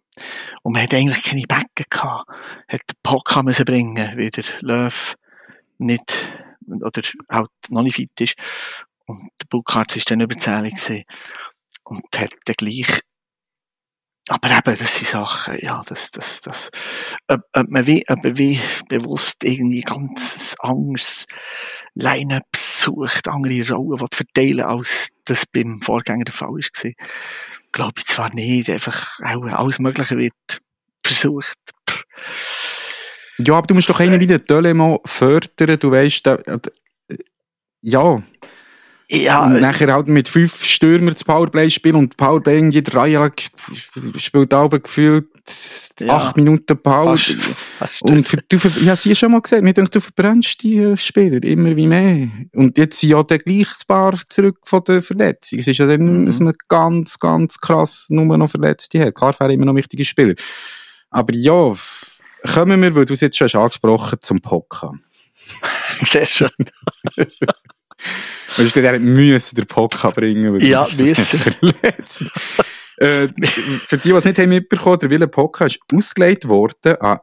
Und man hat eigentlich keine Becken gehabt. Hat den Pocker müssen bringen, weil der Löw nicht, oder halt noch nicht fit ist. Und der Burkhardt ist dann überzählig. Und hat dann gleich, aber eben, das sind Sachen, ja, das, das, das, ob, ob man wie, ob man wie bewusst irgendwie ganz anderes Line-Up sucht, andere Rollen verteilen, als das beim Vorgänger der Fall war. Glaube ich zwar nicht, einfach auch alles Mögliche wird versucht. Ja, aber du musst doch einen wie der Dölemo fördern, du weißt, da, ja. Ja, und nachher halt mit fünf Stürmer das Powerplay spielen und Powerplay in jeder Reihe spielt aber gefühlt Ja. acht Minuten fast Und für, du, ich habe sie schon mal gesagt, mir denkt, du verbrennst die äh, Spieler immer wie mehr. Und jetzt sind ja dann gleich ein paar zurück von der Verletzung. Es ist ja dann, Mhm. dass man ganz, ganz krass nur noch Verletzte hat. Klar, wäre immer noch wichtige Spieler. Aber ja, kommen wir, weil du es jetzt schon hast angesprochen, zum Poker. sehr schön. Du, der müssen den Poker bringen. weil Ja, er müssen. äh, für die, die es nicht haben mitbekommen, der Wille Poker ist ausgelegt worden an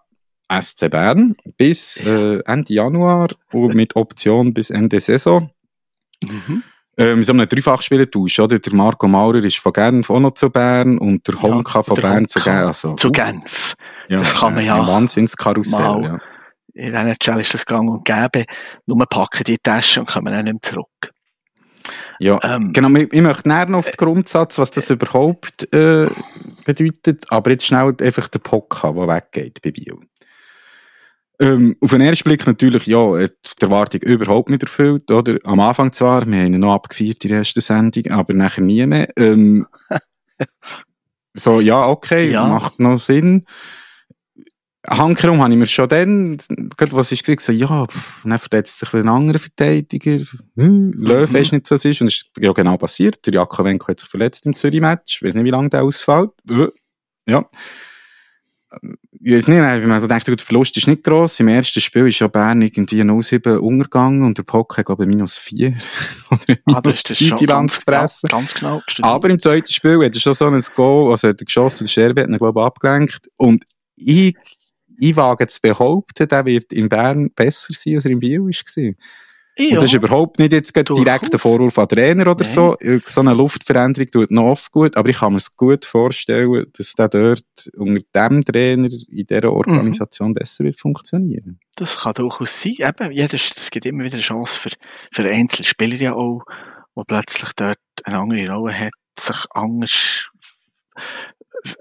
SC Bern bis äh, Ende Januar und mit Option bis Ende Saison. Mhm. Ähm, so einem Dreifachspielertausch, oder? Der Marco Maurer ist von Genf auch noch zu Bern und der Honka von der Bern zu Honka Genf. Also, Zu uh, Genf. ja, das kann man ja Ein Wahnsinnskarussell, mal- ja. In NHL ist das gang und gäbe. Nur packen die Tasche und kommen dann nicht mehr zurück. Ja, Ähm, genau. Ich, möchte näher noch auf den Grundsatz, was das überhaupt äh, bedeutet. Aber jetzt schnell einfach der Pokka, der weggeht bei Biel. Ähm, auf den ersten Blick natürlich, ja, hat die Erwartung überhaupt nicht erfüllt, oder? Am Anfang zwar, wir haben ihn noch abgefeiert in der ersten Sendung, aber nachher nie mehr. Ähm, so, ja, okay, Ja. macht noch Sinn. Hankerum habe ich mir schon dann, gerade was ich gesagt habe, ja, pff, dann verletzt sich ein anderer Verteidiger. Hm, Löw Mhm. ist nicht so, was ist. Und es ist ja genau passiert. Der Jakovenko hat sich verletzt im Zürich-Match. Ich weiß nicht, wie lange der ausfällt. Äh, Ja. Ich weiß nicht, wie man so denkt, gut, der Verlust ist nicht gross. Im ersten Spiel ist ja Bern irgendwie 0-7 umgegangen und der Pock hat, glaube ich, minus 4 oder Ah, minus das ist das 3 schon Bilanz ganz, ganz, gefressen. ganz genau. Aber im zweiten Spiel hat er schon so ein Goal, also hat er geschossen, der Scherbe hat ihn, glaube ich, abgelenkt. Und ich, ich wage zu behaupten, der wird in Bern besser sein, als er in Biel war. ja. Und das ist überhaupt nicht jetzt direkt ein. Vorwurf an Trainer oder Nein. so. So eine Luftveränderung tut noch oft gut, aber ich kann mir es gut vorstellen, dass der dort unter dem Trainer in dieser Organisation besser wird funktionieren. Das kann durchaus sein. Eben, jeder, es gibt immer wieder eine Chance für, für einzelne Spieler ja auch, wo plötzlich dort eine andere Rolle hat, sich anders,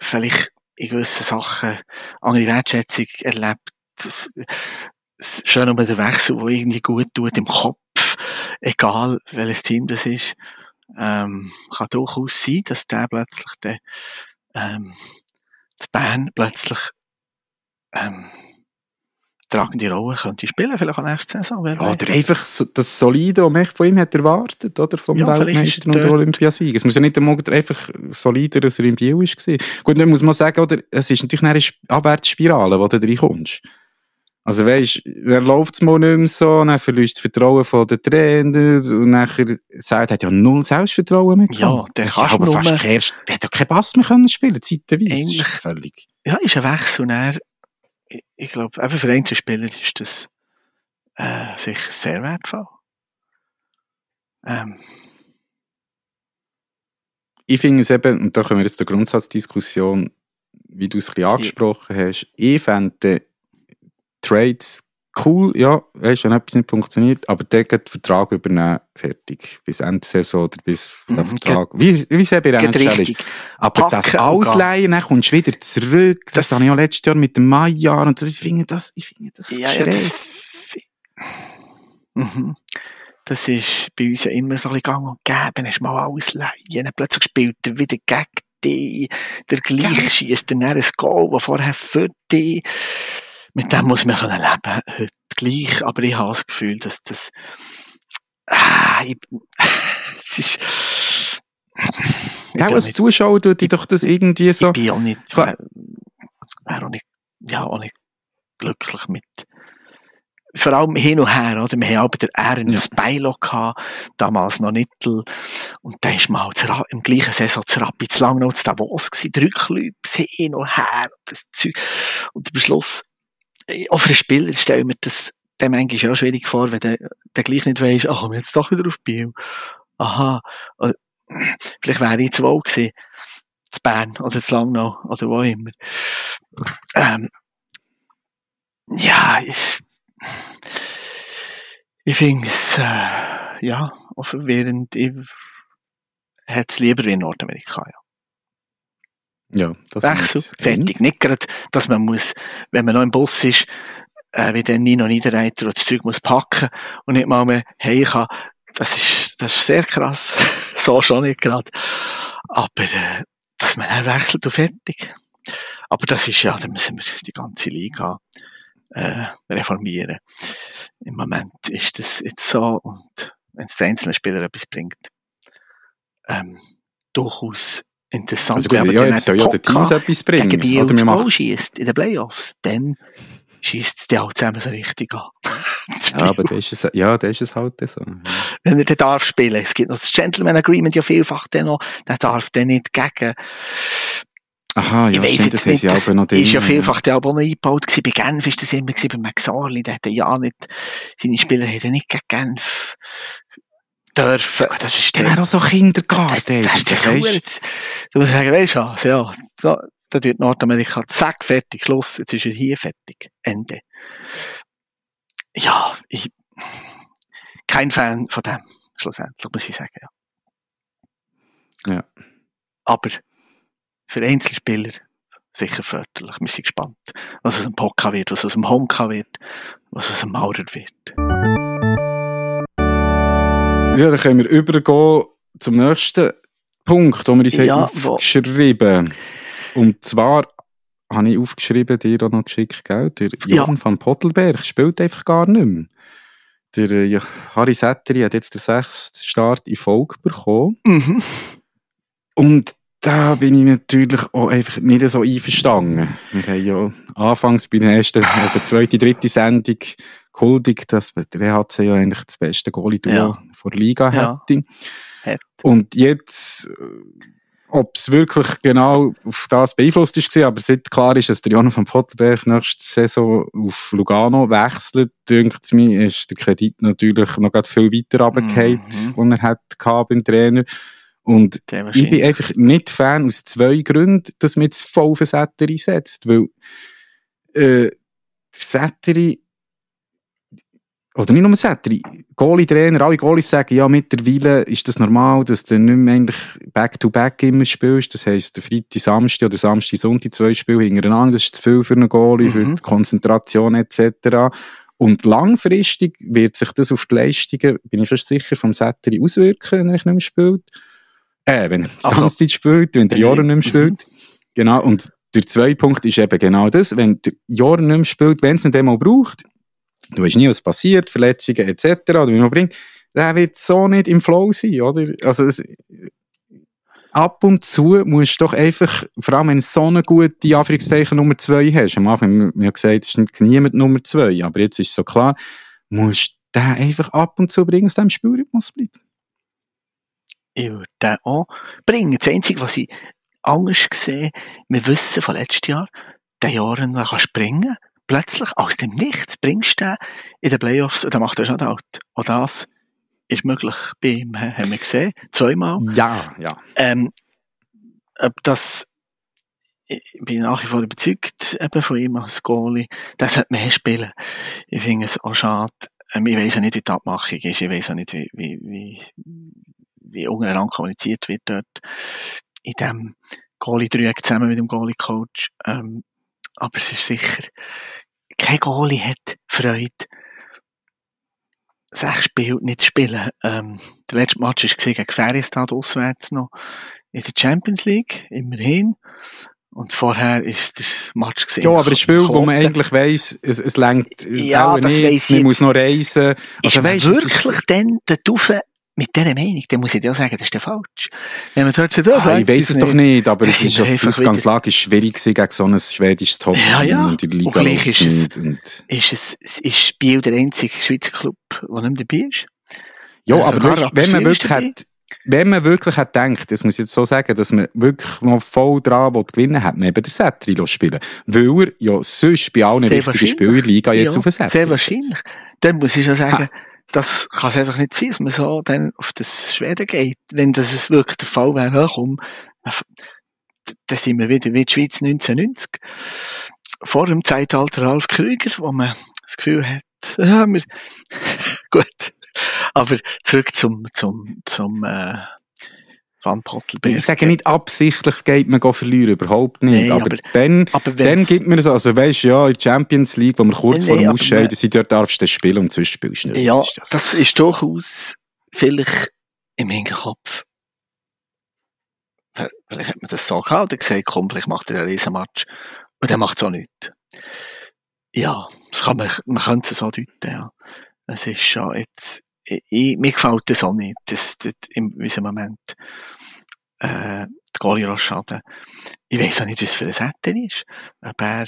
vielleicht in gewissen Sachen andere Wertschätzung erlebt. Das, das schon nur der Wechsel, der irgendwie gut tut im Kopf, egal welches Team das ist. Ähm, kann durchaus sein, dass der plötzlich der, ähm, die Bern plötzlich ähm, tragende Rolle könnte spielen, vielleicht auch nächste Saison. Wer weiß. Oder einfach so, das Solide, was man von ihm hat erwartet, oder? Vom Ja, Weltmeister ist und Olympiasieger. Es muss ja nicht einmal einfach solider, als er im Biel war. Gut, dann muss man sagen, oder? Es ist natürlich eine Sp- Abwärtsspirale, wo du reinkommst. Also weisst, dann läuft es mal nicht mehr so, dann verlierst du das Vertrauen von den Trainer und nachher sagt, er hat ja null Selbstvertrauen mehr Ja, der Er kannst aber fast keinen, der hat ja keinen Pass mehr können spielen, zeitweise. Völlig. ja, ist ein Wechsel. Und er, ich, ich glaube, eben für Einzelspieler ist das äh, sicher sehr wertvoll. Ähm, Ich finde es eben, und da können wir jetzt der Grundsatzdiskussion, wie du es ein bisschen angesprochen hast, ich fände Trades cool, ja, weißt, wenn etwas nicht funktioniert, aber der geht den Vertrag übernehmen, fertig, bis Ende Saison oder bis der Mhm, Vertrag, wie, wie es eben in der. Aber das Packen gehen. Ausleihen, dann kommst du wieder zurück, das, Das- habe ich ja letztes Jahr mit dem Mai-Jahr und das, ich finde das, ich finde das Ja, ja, das, mhm. das ist bei uns ja immer so ein bisschen gang und gäbe. Dann hast du mal alles leihen, dann plötzlich spielt er wieder gegen dich. Der gleich schießt dann ein Goal, das vorher für dich. Mit dem muss man können leben heute gleich. Aber ich habe das Gefühl, dass das, ah, ich, es ist, ich Ja, bin als Zuschauer tut dich doch das irgendwie so, ich bin auch nicht, äh, wäre auch nicht, ja, auch nicht glücklich mit, vor allem hin und her, oder? Wir haben aber den Ernst ja. Beilo gehabt, damals noch Nittel. Und der ist mal Ra- im gleichen Saison zu Rapid zu lang noch zu Davos gewesen. Drei Clubs hin und her. Und, das Zeug. und am Schluss, äh, auch für Spieler stelle ich mir das, dem manchmal auch schwierig vor, wenn der, der gleich nicht weiss, ach, komm jetzt doch wieder auf Biel. Aha. Oder, vielleicht wäre ich zu wohl gewesen. Zu Bern oder zu Langnau oder wo immer. Ähm, ja, ich, ich finde es, äh, ja, auch verwirrend. Ich hätte es lieber wie in Nordamerika, ja. Ja, das Wechsel, ist- fertig. Nicht gerade, dass man muss, wenn man noch im Bus ist, äh, wie der Nino Niederreiter und das Zeug muss packen und nicht mal mehr hey kann. Das ist, das ist sehr krass. so schon nicht gerade. Aber, äh, dass man dann wechselt und fertig. Aber das ist ja, da müssen wir die ganze Liga, äh, reformieren. Im Moment ist das jetzt so und wenn es den einzelnen Spieler etwas bringt, ähm, durchaus interessant. Also gut, ja, jetzt soll ja der Teams etwas bringen. gegen Biel Oder wir schießt in den Playoffs, dann schießt es die auch zusammen so richtig an. Ja, aber das ist es, ja, das ist es halt so. Wenn er den darf spielen. Es gibt noch das Gentleman Agreement ja vielfach dann noch, der darf dann nicht gegen. Aha, ja, ich weiss stimmt, jetzt das nicht, das noch ist ja drin, vielfach der noch eingebaut gewesen. Bei Genf ist das immer gewesen, bei McSorley, der hat ja nicht, seine Spieler ja nicht gegen Genf dürfen. Das ist Dann auch so Kindergarten. Das, das ist das. Huren- Du musst sagen, weißt du was, ja, so, da tut Nordamerika, zack, fertig, Schluss, jetzt ist er hier fertig, Ende. Ja, ich, kein Fan von dem, schlussendlich, muss ich sagen, ja. Ja. Aber für Einzelspieler sicher förderlich. Wir sind gespannt, was aus dem Pokka wird, was aus dem Honka wird, was aus dem Maurer wird. Ja, dann können wir übergehen zum nächsten Punkt, den wir uns Ja, haben wo- aufgeschrieben Und zwar habe ich aufgeschrieben, dir auch noch geschickt, gell? Der Ja. Jan van Pottelberg spielt einfach gar nicht mehr. Der äh, ja, Harry Setteri hat jetzt den sechsten Start in Folge bekommen. Mhm. Und da bin ich natürlich auch einfach nicht so einverstanden. Wir haben ja anfangs bei der ersten oder zweiten, dritten Sendung gehuldigt, dass der EHC ja eigentlich das beste Goalie-Duo Ja. Vor der Liga Ja. hätte. Hat. Und jetzt, äh, ob es wirklich genau auf das beeinflusst ist, aber seit klar ist, dass der Jan van Pottelberg nächste Saison auf Lugano wechselt, denkt es mir, ist der Kredit natürlich noch viel weiter runtergefallen, Mhm. den er hat gehabt beim Trainer. Und ich bin einfach nicht Fan aus zwei Gründen, dass man jetzt voll auf den Sätteri setzt. Weil, äh, der Sätteri, oder nicht nur Sätteri, Goalie-Trainer, alle Goalies sagen, ja, mittlerweile ist das normal, dass du nicht mehr eigentlich back-to-back immer spielst. Das heisst, der Freitag, Samstag oder Samstag, Sonntag zwei Spiele hintereinander, das ist zu viel für einen Goalie, für Mhm. die Konzentration etc. Und langfristig wird sich das auf die Leistungen, bin ich fast sicher, vom Sätteri auswirken, wenn er nicht mehr spielt. Äh, wenn er die Also- ganze Zeit spielt, wenn der Mhm. Jahre nicht mehr spielt. Genau, und der zweite Punkt ist eben genau das, wenn der Jahre nicht mehr spielt, wenn es ihn dann mal braucht, du weißt nie, was passiert, Verletzungen etc., oder wie man bringt, der wird so nicht im Flow sein, oder? Also, es, ab und zu musst du doch einfach, vor allem wenn du so eine gute, Anführungszeichen, Nummer zwei hast, am Anfang haben wir gesagt, es ist niemand Nummer zwei, aber jetzt ist es so klar, musst du den einfach ab und zu bringen, aus dem Spielrhythmus bleibt. ich würde den auch bringen. Das Einzige, was ich anders sehe, wir wissen von letztes Jahr, der Jahren der kann springen. Plötzlich, aus dem Nichts, bringst du den in den Playoffs und dann macht er schon out. Und das ist möglich bei ihm, he- haben wir gesehen, zweimal. Ja, ja. Ähm, ob das, ich bin nach wie vor überzeugt eben von ihm als Goalie, der sollte mehr spielen. Ich finde es auch schade. Ähm, ich weiss ja nicht, wie die Abmachung ist. Ich weiss auch nicht, wie, wie, wie, wie untereinander kommuniziert wird dort in dem Goalie-Dreieck zusammen mit dem Goalie-Coach. Ähm, aber es ist sicher, kein Goalie hat Freude, sechs Spiele nicht zu spielen. Ähm, der letzte Match war gegen Färjestad auswärts noch in der Champions League, immerhin. Und vorher ist der Match gesehen. Ja, aber ein Spiel, wo man eigentlich weiss, es, es längt Ja, das nicht, weiss ich man muss noch reisen. ist Also, weisst, es wirklich dann da drauf mit dieser Meinung? Dann muss ich dir auch sagen, das ist ja falsch. Wenn man hört, so, das Ah, ich uns es doch nicht, aber Das es ist, also, die Ausgangslage ist schwierig gegen so ein schwedisches top Ja, ja. und in der Liga Und gleich ist es-. Und, Ist es, ist Biel der einzige Schweizer Club, der nicht dabei ist? ja, Also, aber weißt, wenn man ist wirklich hat, wenn man wirklich hat gedacht, das muss ich jetzt so sagen, dass man wirklich noch voll dran will gewinnen, hat man eben den Setri spielen Weil er ja sonst bei allen Sehr wahrscheinlich. Spielern der Liga jetzt Ja, auf den Setri Sehr wahrscheinlich. Dann muss ich schon sagen, das kann es einfach nicht sein, dass man so dann auf das Schweden geht. Wenn das wirklich der Fall wäre, komm, dann sind wir wieder wie die Schweiz 1990. Vor dem Zeitalter Ralf Krüger, wo man das Gefühl hat, ja, wir, gut. Aber zurück zum, zum, zum, äh. Ich sage nicht absichtlich geht man verlieren, überhaupt nicht. Nein, aber, aber- dann, aber dann gibt man so, also weisst ja, in der Champions League, wo wir kurz Nein, vor dem Ausscheiden man- sind, dort darfst du das spielen und sonst spielst du nicht. Ja, Das ist das. das ist durchaus vielleicht im Hinterkopf. Vielleicht hat man das so gehabt oder gesagt, komm, vielleicht macht er einen Riesenmatch. Und dann macht es auch nichts. Ja, kann man, man könnte es so deuten, ja. Es ist schon jetzt, ich, mir gefällt das auch nicht, das, das, in diesem Moment, äh, die Rochade. Ich weiß auch nicht, was für ein Setter ist. Ob er,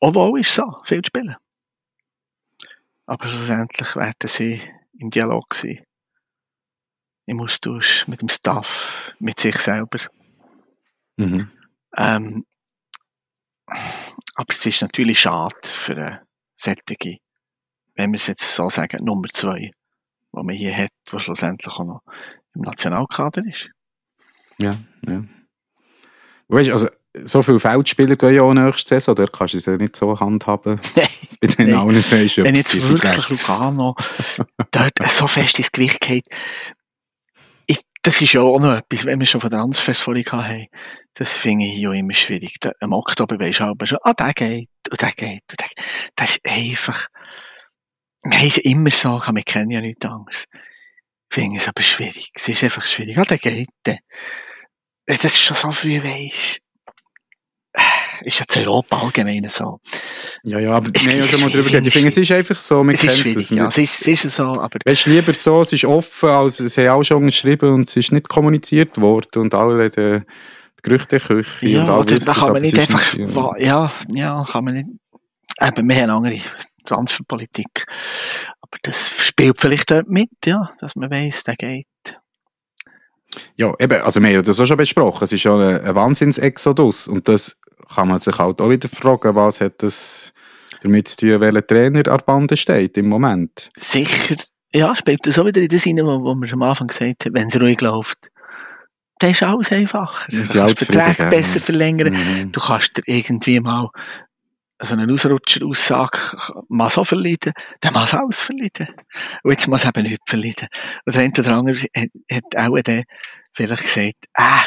obwohl ist so, viel zu spielen. Aber schlussendlich werden sie im Dialog sein. Im Austausch mit dem Staff, mit sich selber. Mhm. Ähm, aber es ist natürlich schade für eine Sättige, wenn wir es jetzt so sagen, Nummer zwei die man hier hat, der schlussendlich auch noch im Nationalkader ist. Ja, ja. Weißt, also, so viele Feldspieler gehen ja auch nächste Saison, dort kannst du es ja nicht so handhaben. bei den Nein. allen sagst, Wenn jetzt wirklich. Lugano dort so fest ins Gewicht geht, ich, das ist ja auch noch etwas, wenn wir schon von Transfers vorhin haben, das finde ich ja immer schwierig. Da, Im Oktober weisst du aber schon, ah, der geht, und der geht, und der geht. Das ist einfach, wir haben es immer so, wir kennen ja nichts anderes. Ich finde es aber schwierig. Es ist einfach schwierig. Ah, der geht, der. Das ist schon so früh weisst. Ist jetzt Europa allgemein so. Ja, ja, aber wir haben ja ist schon mal drüber geredet. Ich finde, es ist einfach so, man Es ist kennt schwierig, das. ja. Es ist, es ist so, aber Weißt du, lieber so, es ist offen, als es haben auch schon geschrieben und es ist nicht kommuniziert worden und alle die, die Gerüchteküche Ja, und all oder das. da kann man nicht einfach, ja. wa- ja, ja, kann man nicht, eben, wir haben eine andere Transferpolitik. Aber das spielt vielleicht dort mit, ja, dass man weiss, der geht. Ja, eben, also wir haben das auch schon besprochen. Es ist schon ein, ein Wahnsinns-Exodus und das kann man sich halt auch wieder fragen, was hat das damit zu tun, welcher Trainer an der Bande steht im Moment. Sicher, ja, spielt das auch wieder in das hinein, wo, wo wir am Anfang gesagt haben, wenn es ruhig läuft, dann ist alles einfacher. Ja, Du kannst Verträge zufrieden, besser ja. verlängern. Mhm. Du kannst dir irgendwie mal so eine Ausrutscher-Aussage mal so verleiden, dann mal es alles verleiden. Und jetzt muss eben nicht verleiden. Und der eine oder andere hat, hat auch dann vielleicht gesagt, ah,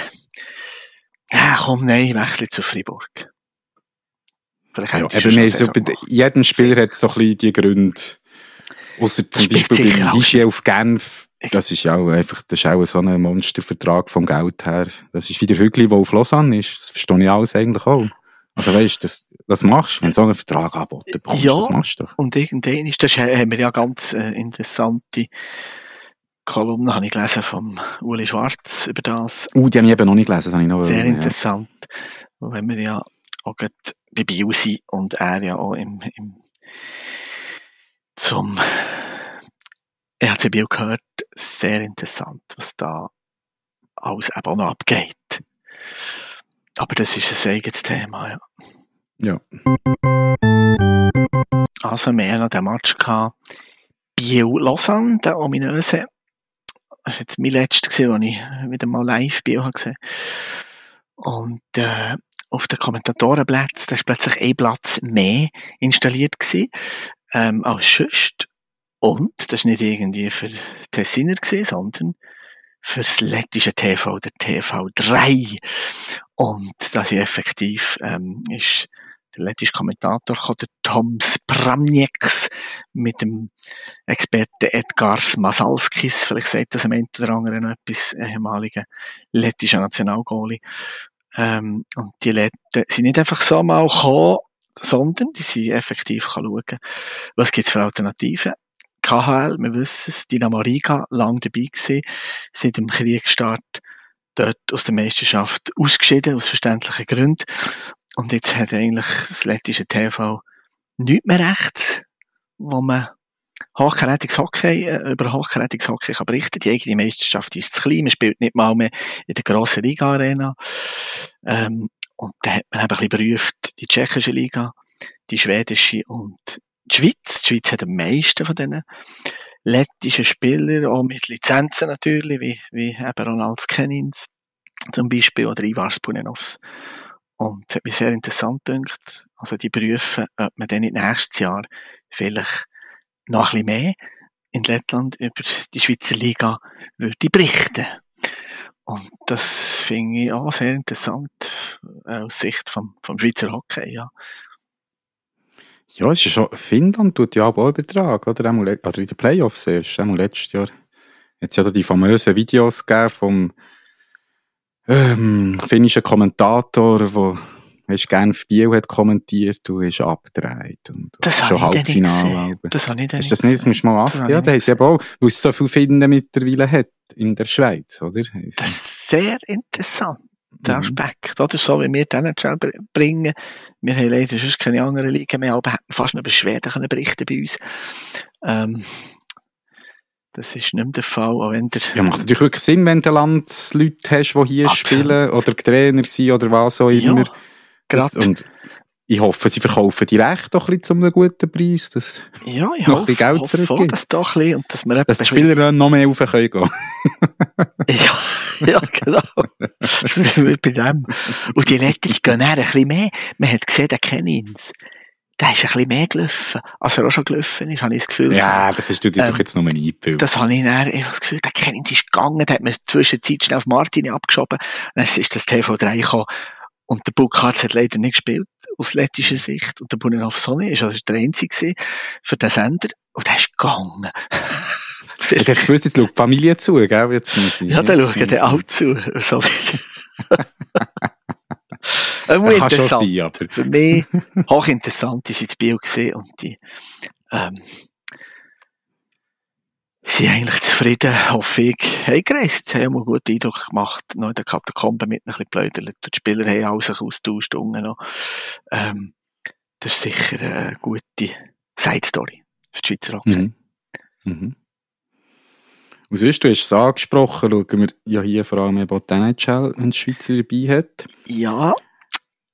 ja, komm, nein, ich wechsle zu Freiburg. Vielleicht Ja, eben, Saison so, bei jedem Spieler hat so ein bisschen die Gründe. Ausser zum Beispiel beim auch Hischi auf Genf. Das ist ja auch einfach, das ist auch so ein Monstervertrag vom Geld her. Das ist wie der Hügli, der auf Lausanne ist. Das verstehe ich alles eigentlich auch. Also weißt, das, das machst du, wenn du so einen Vertrag angeboten bekommst, Ja. das machst du doch. Und irgendwann ist, das haben wir ja ganz äh, interessante Kolumne, habe ich gelesen, vom Uli Schwarz über das. Uh, die habe ich eben noch nicht gelesen, das habe ich noch Sehr wollen, ja. interessant. Und wenn wir ja auch bei Bio sind und er ja auch im, im zum EHC Bio gehört, sehr interessant, was da alles eben auch noch abgeht. Aber das ist ein eigenes Thema, ja. Ja. Also, wir noch den Match gehabt. Biel-Lausanne, der ominöse. Das war jetzt mein letzter, wo ich wieder mal live Biel habe gesehen Und äh, auf den Kommentatorenplätzen, da ist plötzlich ein Platz mehr installiert gewesen, ähm, als sonst. Und das war nicht irgendwie für Tessiner gewesen, sondern für das lettische TV, der TV3. Und das ist effektiv, ähm, ist der lettische Kommentator, der Tom Spramnieks, mit dem Experten Edgars Masalskis, vielleicht sagt das am einen oder anderen etwas, ehemaliger lettischer Nationalgoalie. Ähm, und die Letten sind nicht einfach so mal gekommen, sondern die sind effektiv schauen, was gibt's für Alternativen. KHL, wir wissen es, Dynamo Riga, lang dabei gewesen, seit dem Kriegsstart dort aus der Meisterschaft ausgeschieden, aus verständlichen Gründen. Und jetzt hat eigentlich das lettische TV nichts mehr recht, wo man hochkarätiges Hockey, äh, über hochkarätiges Hockey kann berichten. Die eigene Meisterschaft ist zu klein, man spielt nicht mal mehr in der grossen Liga-Arena. Ähm, und da hat man eben ein bisschen berufen, die tschechische Liga, die schwedische und die Schweiz. Die Schweiz hat am meisten von diesen lettischen Spielern, auch mit Lizenzen natürlich, wie, wie eben Ronalds Kenins zum Beispiel oder Ivar Spunenovs. Und es hat mich sehr interessant gedacht. Also die prüfen, ob man dann nächstes Jahr vielleicht noch ein bisschen mehr in Lettland über die Schweizer Liga würde berichten. Und das finde ich auch sehr interessant äh, aus Sicht vom, vom Schweizer Hockey, ja. Ja, es ist schon, Finnland tut ja auch übertragen, oder? Einmal, oder in den Playoffs erst, einmal letztes Jahr. Jetzt ja da die famösen Videos gegeben vom ähm, finnischen Kommentator, der weißt, Genf Biel hat kommentiert, du hast abgedreht. Und Das schon habe ich dann nicht Halbfinale. Das habe ich dann Ist das nicht, das musst du mal Das achten. Ja, da sie eben auch, weil es so viele Finnen mittlerweile hat in der Schweiz, oder? Das ist sehr interessant, der. Aspekt. Oder so, wie wir den NHL br- bringen. Wir haben leider sonst keine andere Liga mehr, aber hätten fast noch können berichten bei uns. Ähm, das ist nicht mehr der Fall, auch wenn der, Ja, macht natürlich wirklich Sinn, wenn du Landsleute hast, die hier Absolut. spielen oder Trainer sind oder was auch Ja, immer. gerade, Das, und ich hoffe, sie verkaufen die Rechte doch ein bisschen zu einem guten Preis, dass Ja, ich noch ein hoffe, bisschen Geld hoffe zurückgibt. dass da ein bisschen, und dass wir dass die Spieler noch mehr rauf können gehen. Ja, ja, genau. Bei dem. Und die Leute, die gehen dann ein bisschen mehr. Man hat gesehen, der Kennins, der ist ein bisschen mehr gelaufen, als er auch schon gelaufen ist, habe ich das Gefühl. Ja, das hast du dir Ähm, doch jetzt noch mal eingebildet. Das habe ich dann einfach das Gefühl, der Kennins ist gegangen, der hat mir in der Zwischenzeit schnell auf Martin abgeschoben. Dann ist das TV3 gekommen. Und der Burkhardt hat leider nicht gespielt, aus lettischer Sicht. Und der Bunenhof Sonne ist also der Einzige für den Sender. Und der ist gegangen. Und hast gewusst, jetzt schaut die Familie zu, gell? Jetzt muss ich. Ja, jetzt muss die ich. auch zu. So. Immer Kann schon sein, aber. Für mich hochinteressant, die sind ins Bild gesehen und die ähm, sind eigentlich zufrieden, hoffe ich, heimgereist. Haben einen guten Eindruck gemacht, noch in den Katakomben mit ein bisschen plaudert. Die Spieler haben auch sich austauscht unten noch. Ähm, das ist sicher eine gute Side-Story für die Schweizer Hockey. Mhm. Mhm. Und sonst, du hast es angesprochen, schauen wir ja hier vor allem eben die NHL, wenn die Schweizer dabei hat. Ja,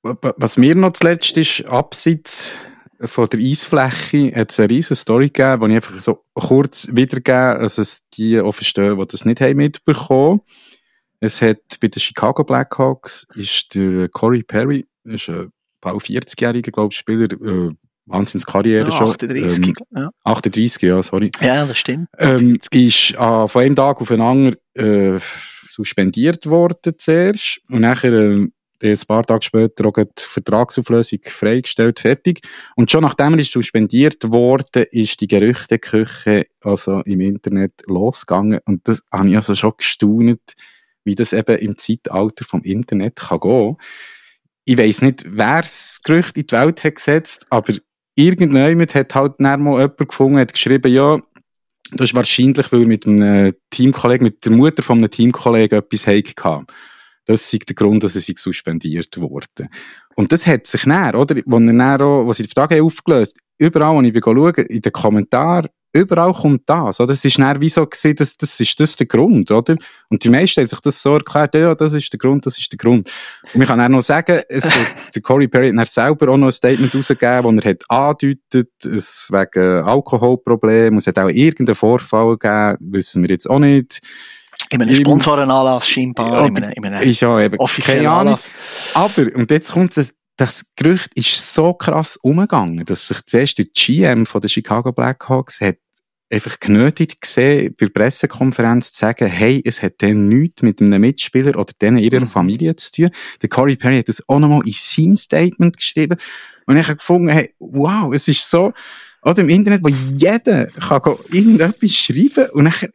Was mir noch zuletzt ist, abseits von der Eisfläche, hat es eine riesen Story gegeben, die ich einfach so kurz wiedergebe, dass es die auch verstehen, die das nicht haben mitbekommen. Es hat bei den Chicago Blackhawks ist der Corey Perry, ist ein bald 40-jähriger, glaube ich, Spieler, äh, Wahnsinnskarriere ja schon. 38. Ähm, ja. 38, ja, sorry. ja, das stimmt. Ähm, ist äh, von einem Tag auf den anderen äh, suspendiert worden zuerst und nachher äh, ein paar Tage später auch die Vertragsauflösung freigestellt, fertig. Und schon nachdem er suspendiert worden, ist die Gerüchteküche also im Internet losgegangen und das habe ich also schon gestaunt, wie das eben im Zeitalter vom Internet kann gehen. Ich weiss nicht, wer das Gerücht in die Welt hat gesetzt, aber irgendjemand hat halt dann mal jemand gefunden, hat geschrieben, ja, das ist wahrscheinlich, weil mit einem Teamkollegen, mit der Mutter von einem Teamkollegen etwas hatte. Das ist der Grund, dass er sich suspendiert wurde. Und das hat sich näher, oder? Wo, er dann auch, wo sie die Frage aufgelöst überall, wo ich schaue, in den Kommentaren, überall kommt das, oder? Es ist näher wie so gesehen, dass das ist das der Grund, oder? Und die meisten haben sich das so erklärt, ja, das ist der Grund, das ist der Grund. Und ich kann auch noch sagen, es, hat- der Corey Perry hat selber auch noch ein Statement rausgegeben, wo er hat angedeutet, es wegen Alkoholproblemen, es hat auch irgendeinen Vorfall gegeben, wissen wir jetzt auch nicht. In einem Sponsorenanlass scheinbar, in einem, in einem Ist ja eben offiziellen. Anlass. Aber, und jetzt kommt das, das Gerücht ist so krass umgegangen, dass sich zuerst der GM von der Chicago Blackhawks hat einfach genötigt gesehen, bei der Pressekonferenz zu sagen, hey, es hat dann nichts mit einem Mitspieler oder denen ihrer Mhm. Familie zu tun. Der Corey Perry hat das auch nochmal in seinem Statement geschrieben. Und ich habe gefunden, hey, wow, es ist so, oder im Internet, wo jeder kann irgendetwas schreiben und dann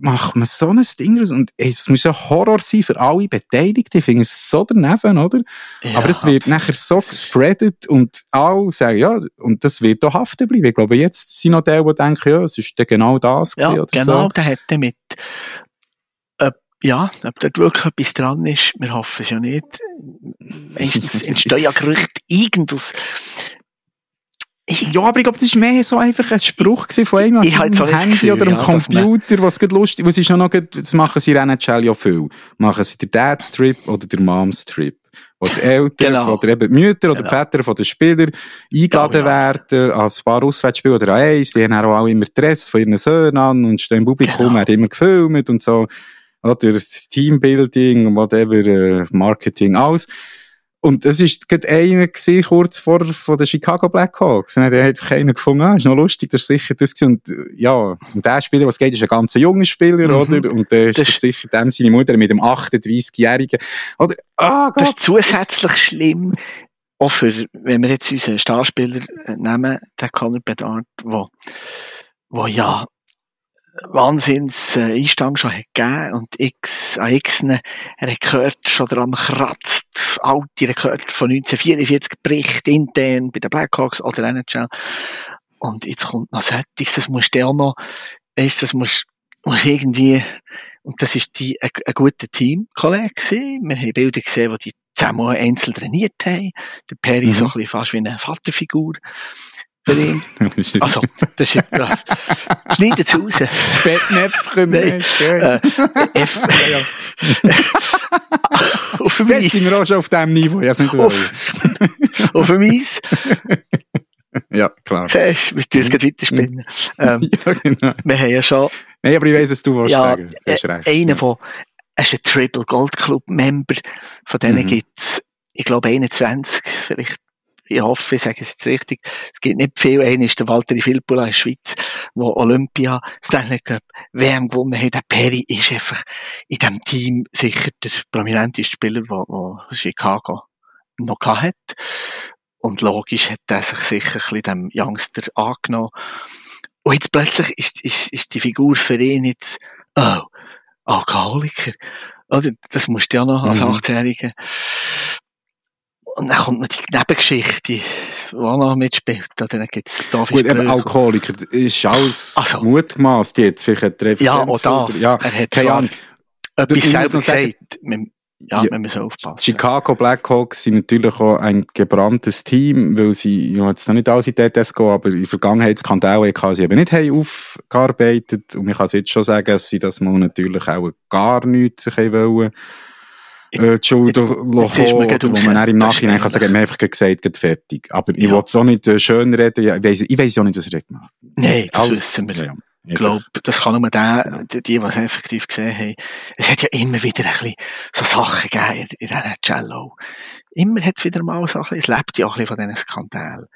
macht man so ein Ding raus. Und ey, es muss ein Horror sein für alle Beteiligten. Ich finde es so daneben, oder? Ja. Aber es wird nachher so gespreadet und alle sagen, ja, und das wird auch haften bleiben. Ich glaube, jetzt sind noch die, die denken, ja, es ist genau das Ja, gewesen oder genau, so. der hat damit, ob, ja, ob dort wirklich etwas dran ist, wir hoffen es ja nicht. Meistens entstehen ja Gerüchte, irgendwas. Ich, Ja, aber ich glaube, das war mehr so einfach ein Spruch von einem Ich am auch nicht das Handy Gefühl, oder am ja, Computer, was gerade lustig, was ist noch, gerade- das machen sie in NHL ja viel. Machen sie den Dad-Strip oder den Mom-Strip. Wo die Eltern Genau. oder eben die Mütter oder die Genau. Väter von den Spielern eingeladen ja. werden, als paar Auswärtsspiele oder an eins. Die haben auch immer Dress von ihren Söhnen an und stehen im Publikum, Genau. immer gefilmt und so. Oder Teambuilding, whatever, äh, Marketing, alles. Und es ist gerade einer gewesen, kurz vor von den Chicago Blackhawks. Und dann hat einfach einer gefunden, ah, ist noch lustig, das ist sicher das gewesen. Und, äh, ja, und der Spieler, was geht, ist ein ganz junger Spieler, Mhm. oder? Und der ist Das- das sicher dem seine Mutter mit dem 38-Jährigen. Oder, ah, das Gott. ist zusätzlich schlimm, auch für, wenn wir jetzt unseren Starspieler äh, nehmen, den Conor Bedard, wo, wo ja Wahnsinns äh, Einstand schon hat gegeben und x, an x, gehört, schon daran kratzt, alte Rekord von 1944 bricht intern bei den Blackhawks oder NHL. Und jetzt kommt noch solches, das musst du auch noch, weißt, das musst, musst irgendwie, und das ist die, ein, ein guter Teamkollege gewesen. Wir haben Bilder gesehen, wo die zusammen einzeln trainiert haben. Der Perry Mhm. so ein bisschen fast wie eine Vaterfigur jetzt Also, das ist jetzt, äh, schneid es raus. Fettnäpfchen, Nein. schön. Äh, F auf dem Jetzt sind wir Eis. auch schon auf diesem Niveau. Ja, nicht Auf, auf dem Eis. ja, klar. Siehst du, wir tun es gleich weiterspinnen. Ähm, ja, genau. wir haben ja schon Nein, aber ich weiss, was du willst ja, sagen. Du hast äh, recht. einer von, er ist ein Triple Gold Club Member. Von denen Mhm. gibt's, ich glaube, 21, vielleicht, ich hoffe, ich sage es jetzt richtig. Es gibt nicht viel. Einer ist der Walter Filppula in der Schweiz, der Olympia, Stanley Cup, WM gewonnen hat. Der Perry ist einfach in diesem Team sicher der prominenteste Spieler, den Chicago noch hat. Und logisch hat er sich sicher ein bisschen dem Youngster angenommen. Und jetzt plötzlich ist, ist, ist die Figur für ihn jetzt, oh, Alkoholiker. Oder? Das musst du ja noch als Mhm. 18-Jähriger. Und dann kommt noch die Nebengeschichte, die auch noch mitspielt. Oder dann gibt's David Gut, eben Brögel. Alkoholiker, ist alles Also- mutmaßt jetzt. Vielleicht hat er Ja, auch das. Ja, er hat keine Ahnung. etwas Ich muss selber sagen- gesagt. Wir, ja, Ja. wir müssen aufpassen. Chicago Blackhawks sind natürlich auch ein gebranntes Team, weil sie, ja, jetzt noch nicht alle in DTS gehen, aber in der Vergangenheit Skandale hatten sie eben nicht haben aufgearbeitet. Und man kann es jetzt schon sagen, dass sie das mal natürlich auch gar nichts sich wollen. Äh, die man lassen, wo man dann im Nachhinein kann sagen, haben einfach gesagt, geht fertig. Aber ich Ja. will es auch nicht äh, schön reden, ja, ich weiss, ich weiss auch nicht, was er hat gemacht. Nein, das Alles- wissen wir. ja. Ich glaube, das kann nur der, die, die es effektiv gesehen haben. Es hat ja immer wieder ein bisschen so Sachen gegeben in, in dieser Cello. Immer hat es wieder mal so ein bisschen, es lebt ja auch ein bisschen von diesen Skandalen.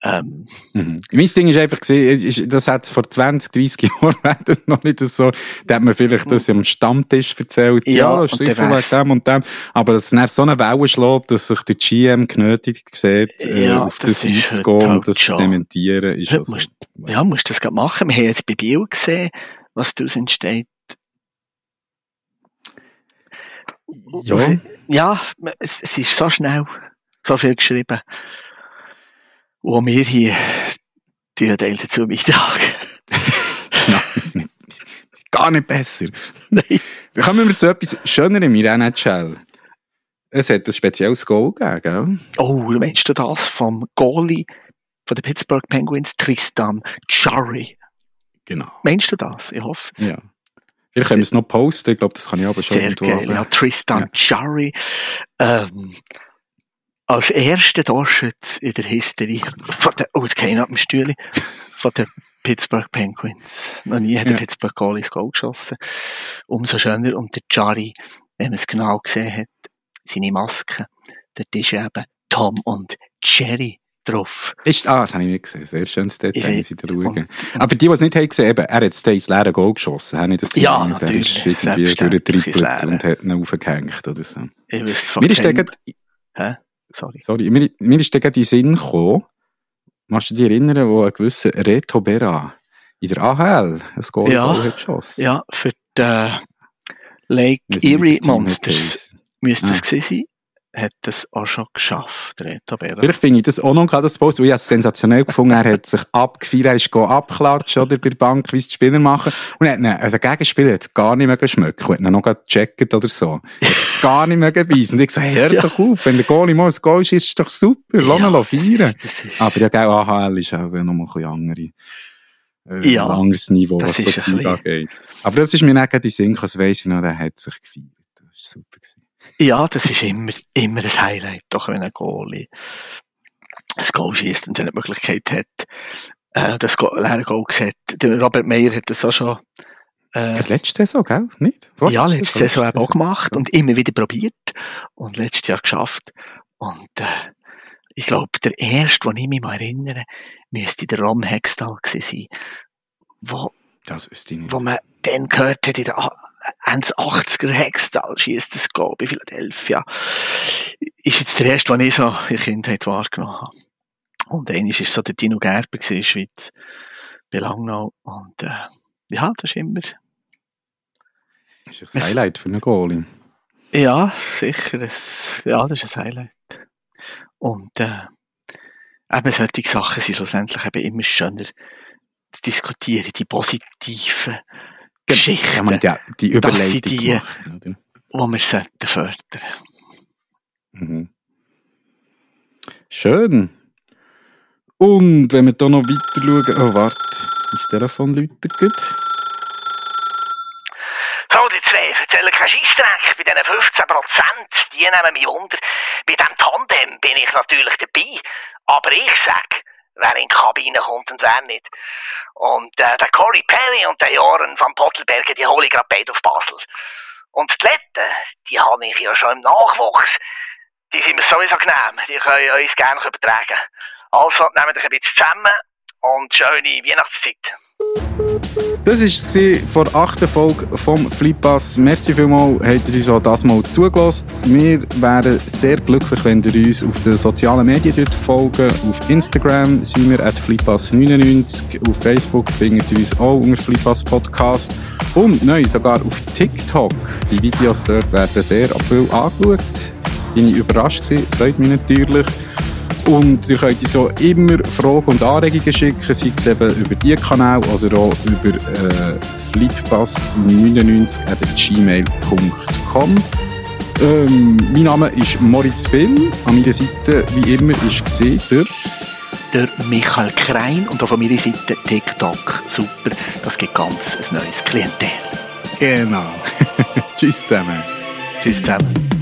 Ähm, Mhm. Mein Ding ist einfach das hat vor 20, 30 Jahren das noch nicht so, da hat man vielleicht das am Stammtisch erzählt, ja, Ja, wegen wär's- dem und dem, aber dass es dann so eine Welle schlägt, dass sich der GM genötigt sieht, äh, Ja, auf das das ist einzugehen heute und halt das zu dementieren, ist also, musst- ja, musst du das gerade machen. Wir haben jetzt bei Bio gesehen, was daraus entsteht. ja, Ja, es, es ist so schnell, so viel geschrieben. Auch wir hier, die Teil dazu beitragen. ja, ist nicht, ist gar nicht besser. Nein. Dann kommen wir zu etwas Schönerem in der NHL. Es hat ein spezielles Goal gegeben, gell? Oh, meinst du das vom Goalie von den Pittsburgh Penguins, Tristan Jarry? Genau. Meinst du das? Ich hoffe es. Ja. Vielleicht können wir es noch posten, ich glaube, das kann ich aber schon Sehr irgendwo geil. Ja, Tristan Jarry. Ähm, als erster Torschütz in der History von der, oh, jetzt ab dem Stühle, von den Pittsburgh Penguins. Noch nie hat der Ja. Pittsburgh Goalie das Goal geschossen. Umso schöner. Und der Jarry, wenn man es genau gesehen hat, seine Maske, dort ist eben Tom und Jerry drauf. Ist, ah, das habe ich nicht gesehen. Sehr schönes Detail, muss ich da schauen. Aber die, die es nicht haben gesehen, eben, er hat jetzt ins leere Goal geschossen. Habe ich das Ja, gesehen? natürlich. Der ist irgendwie ins durchgetrippelt und hat ihn aufgehängt oder so. Ich wüsste Mir ist, der grad, Sorry. sorry, mir, mir ist gerade in den Sinn gekommen, Machst du dich erinnern, wo ein gewisser Reto Berra in der AHL ein Goal Ja. hat geschossen? Ja, für die äh, Lake Erie das Monsters müsste Ah. es gewesen sein. Hat das auch schon geschafft, Reto Berra. Vielleicht finde ich das auch noch das Post, weil ich es sensationell gefunden Er hat sich abgefeiert, er ist go abklatschen, oder, bei der Bank, wie es die Spieler machen. Und er hat ihn, also der Gegenspieler hat es gar nicht mehr schmecken. Er hat ihn noch gecheckt oder so. Er hat es gar nicht mehr beißen. Und ich gesagt, hör Ja. doch auf, wenn der Goalie mal ein Goal schießt, ist doch super, lass ihn Ja, feiern. Das ist, Aber ja, gell, AHL ist auch noch mal ein bisschen andere, äh, Ja, ein anderes Niveau, das was so ist ein Zeug angeht. Aber das ist mir nicht in den Sinn gekommen, das weiss ich noch, der hat sich gefeiert. Das war super. Gewesen. Ja, das ist immer, immer ein Highlight, doch wenn ein Goalie ein Goal schießt und dann die Möglichkeit hat, äh, das leere Goal sieht. Robert Meyer hat das auch schon äh, letzte Saison, gell? Nicht? Ja, letzte Saison eben auch Saison. gemacht und immer wieder probiert und letztes Jahr geschafft. Und äh, ich glaube, der erste, den ich mich mal erinnere, müsste der Ron Hextall gewesen sein, wo, Das wüsste ich nicht. wo man dann gehört hat, in der A- Ende 80er Hextall schießt das Goal bei Philadelphia. Ist jetzt der erste, den ich so in der Kindheit wahrgenommen habe. Und einer ist so der Dino Gerber gewesen Schweiz, bei Langnau. Und äh, ja, das ist immer Das ist ein Highlight für einen Goalie. Ja, sicher. Es, ja, das ist ein Highlight. Und äh, eben solche Sachen sind schlussendlich eben immer schöner zu diskutieren, die positiven Geschichten, man hat ja die Überleitung sie die- gemacht, die wir sollten fördern. Mhm. Schön. Und wenn wir da noch weiter schauen, oh warte, das Telefon läutet gut. Saudi, anderen zwei erzählen keinen Scheissdreck. Bei diesen 15 Prozent, die nehmen mich wunder. Bei diesem Tandem bin ich natürlich dabei. Aber ich sag, wer in die Kabine kommt und wer nicht. Und äh, der Corey Perry und der Joran van Pottelberger, die hole ich gerade beide auf Basel. Und die Letten, die habe ich ja schon im Nachwuchs. Die sind mir sowieso genehm. Die können uns gerne übertragen. Also, nehmt euch ein bisschen zusammen und schöne Weihnachtszeit. Das war vor der achten Folge vom Flippass. Merci vielmals, habt ihr uns auch das mal zugelassen. Wir wären sehr glücklich, wenn ihr uns auf den sozialen Medien folgen. Auf Instagram sind wir at flippass99. Auf Facebook findet ihr uns auch unter Flippass Podcast. Und neu sogar auf TikTok. Die Videos dort werden sehr viel angeschaut. Bin ich überrascht gewesen, freut mich natürlich. Und ihr könnt uns auch immer Fragen und Anregungen schicken, sei es eben über diesen Kanal oder auch über äh, flippass99.gmail.com. Ähm, mein Name ist Moritz Bill. An meiner Seite, wie immer, ist gesehen der der Michael Krein und auch von meiner Seite TikTok. Super, das gibt ganz ein neues Klientel. Genau. Tschüss zusammen. Tschüss zusammen.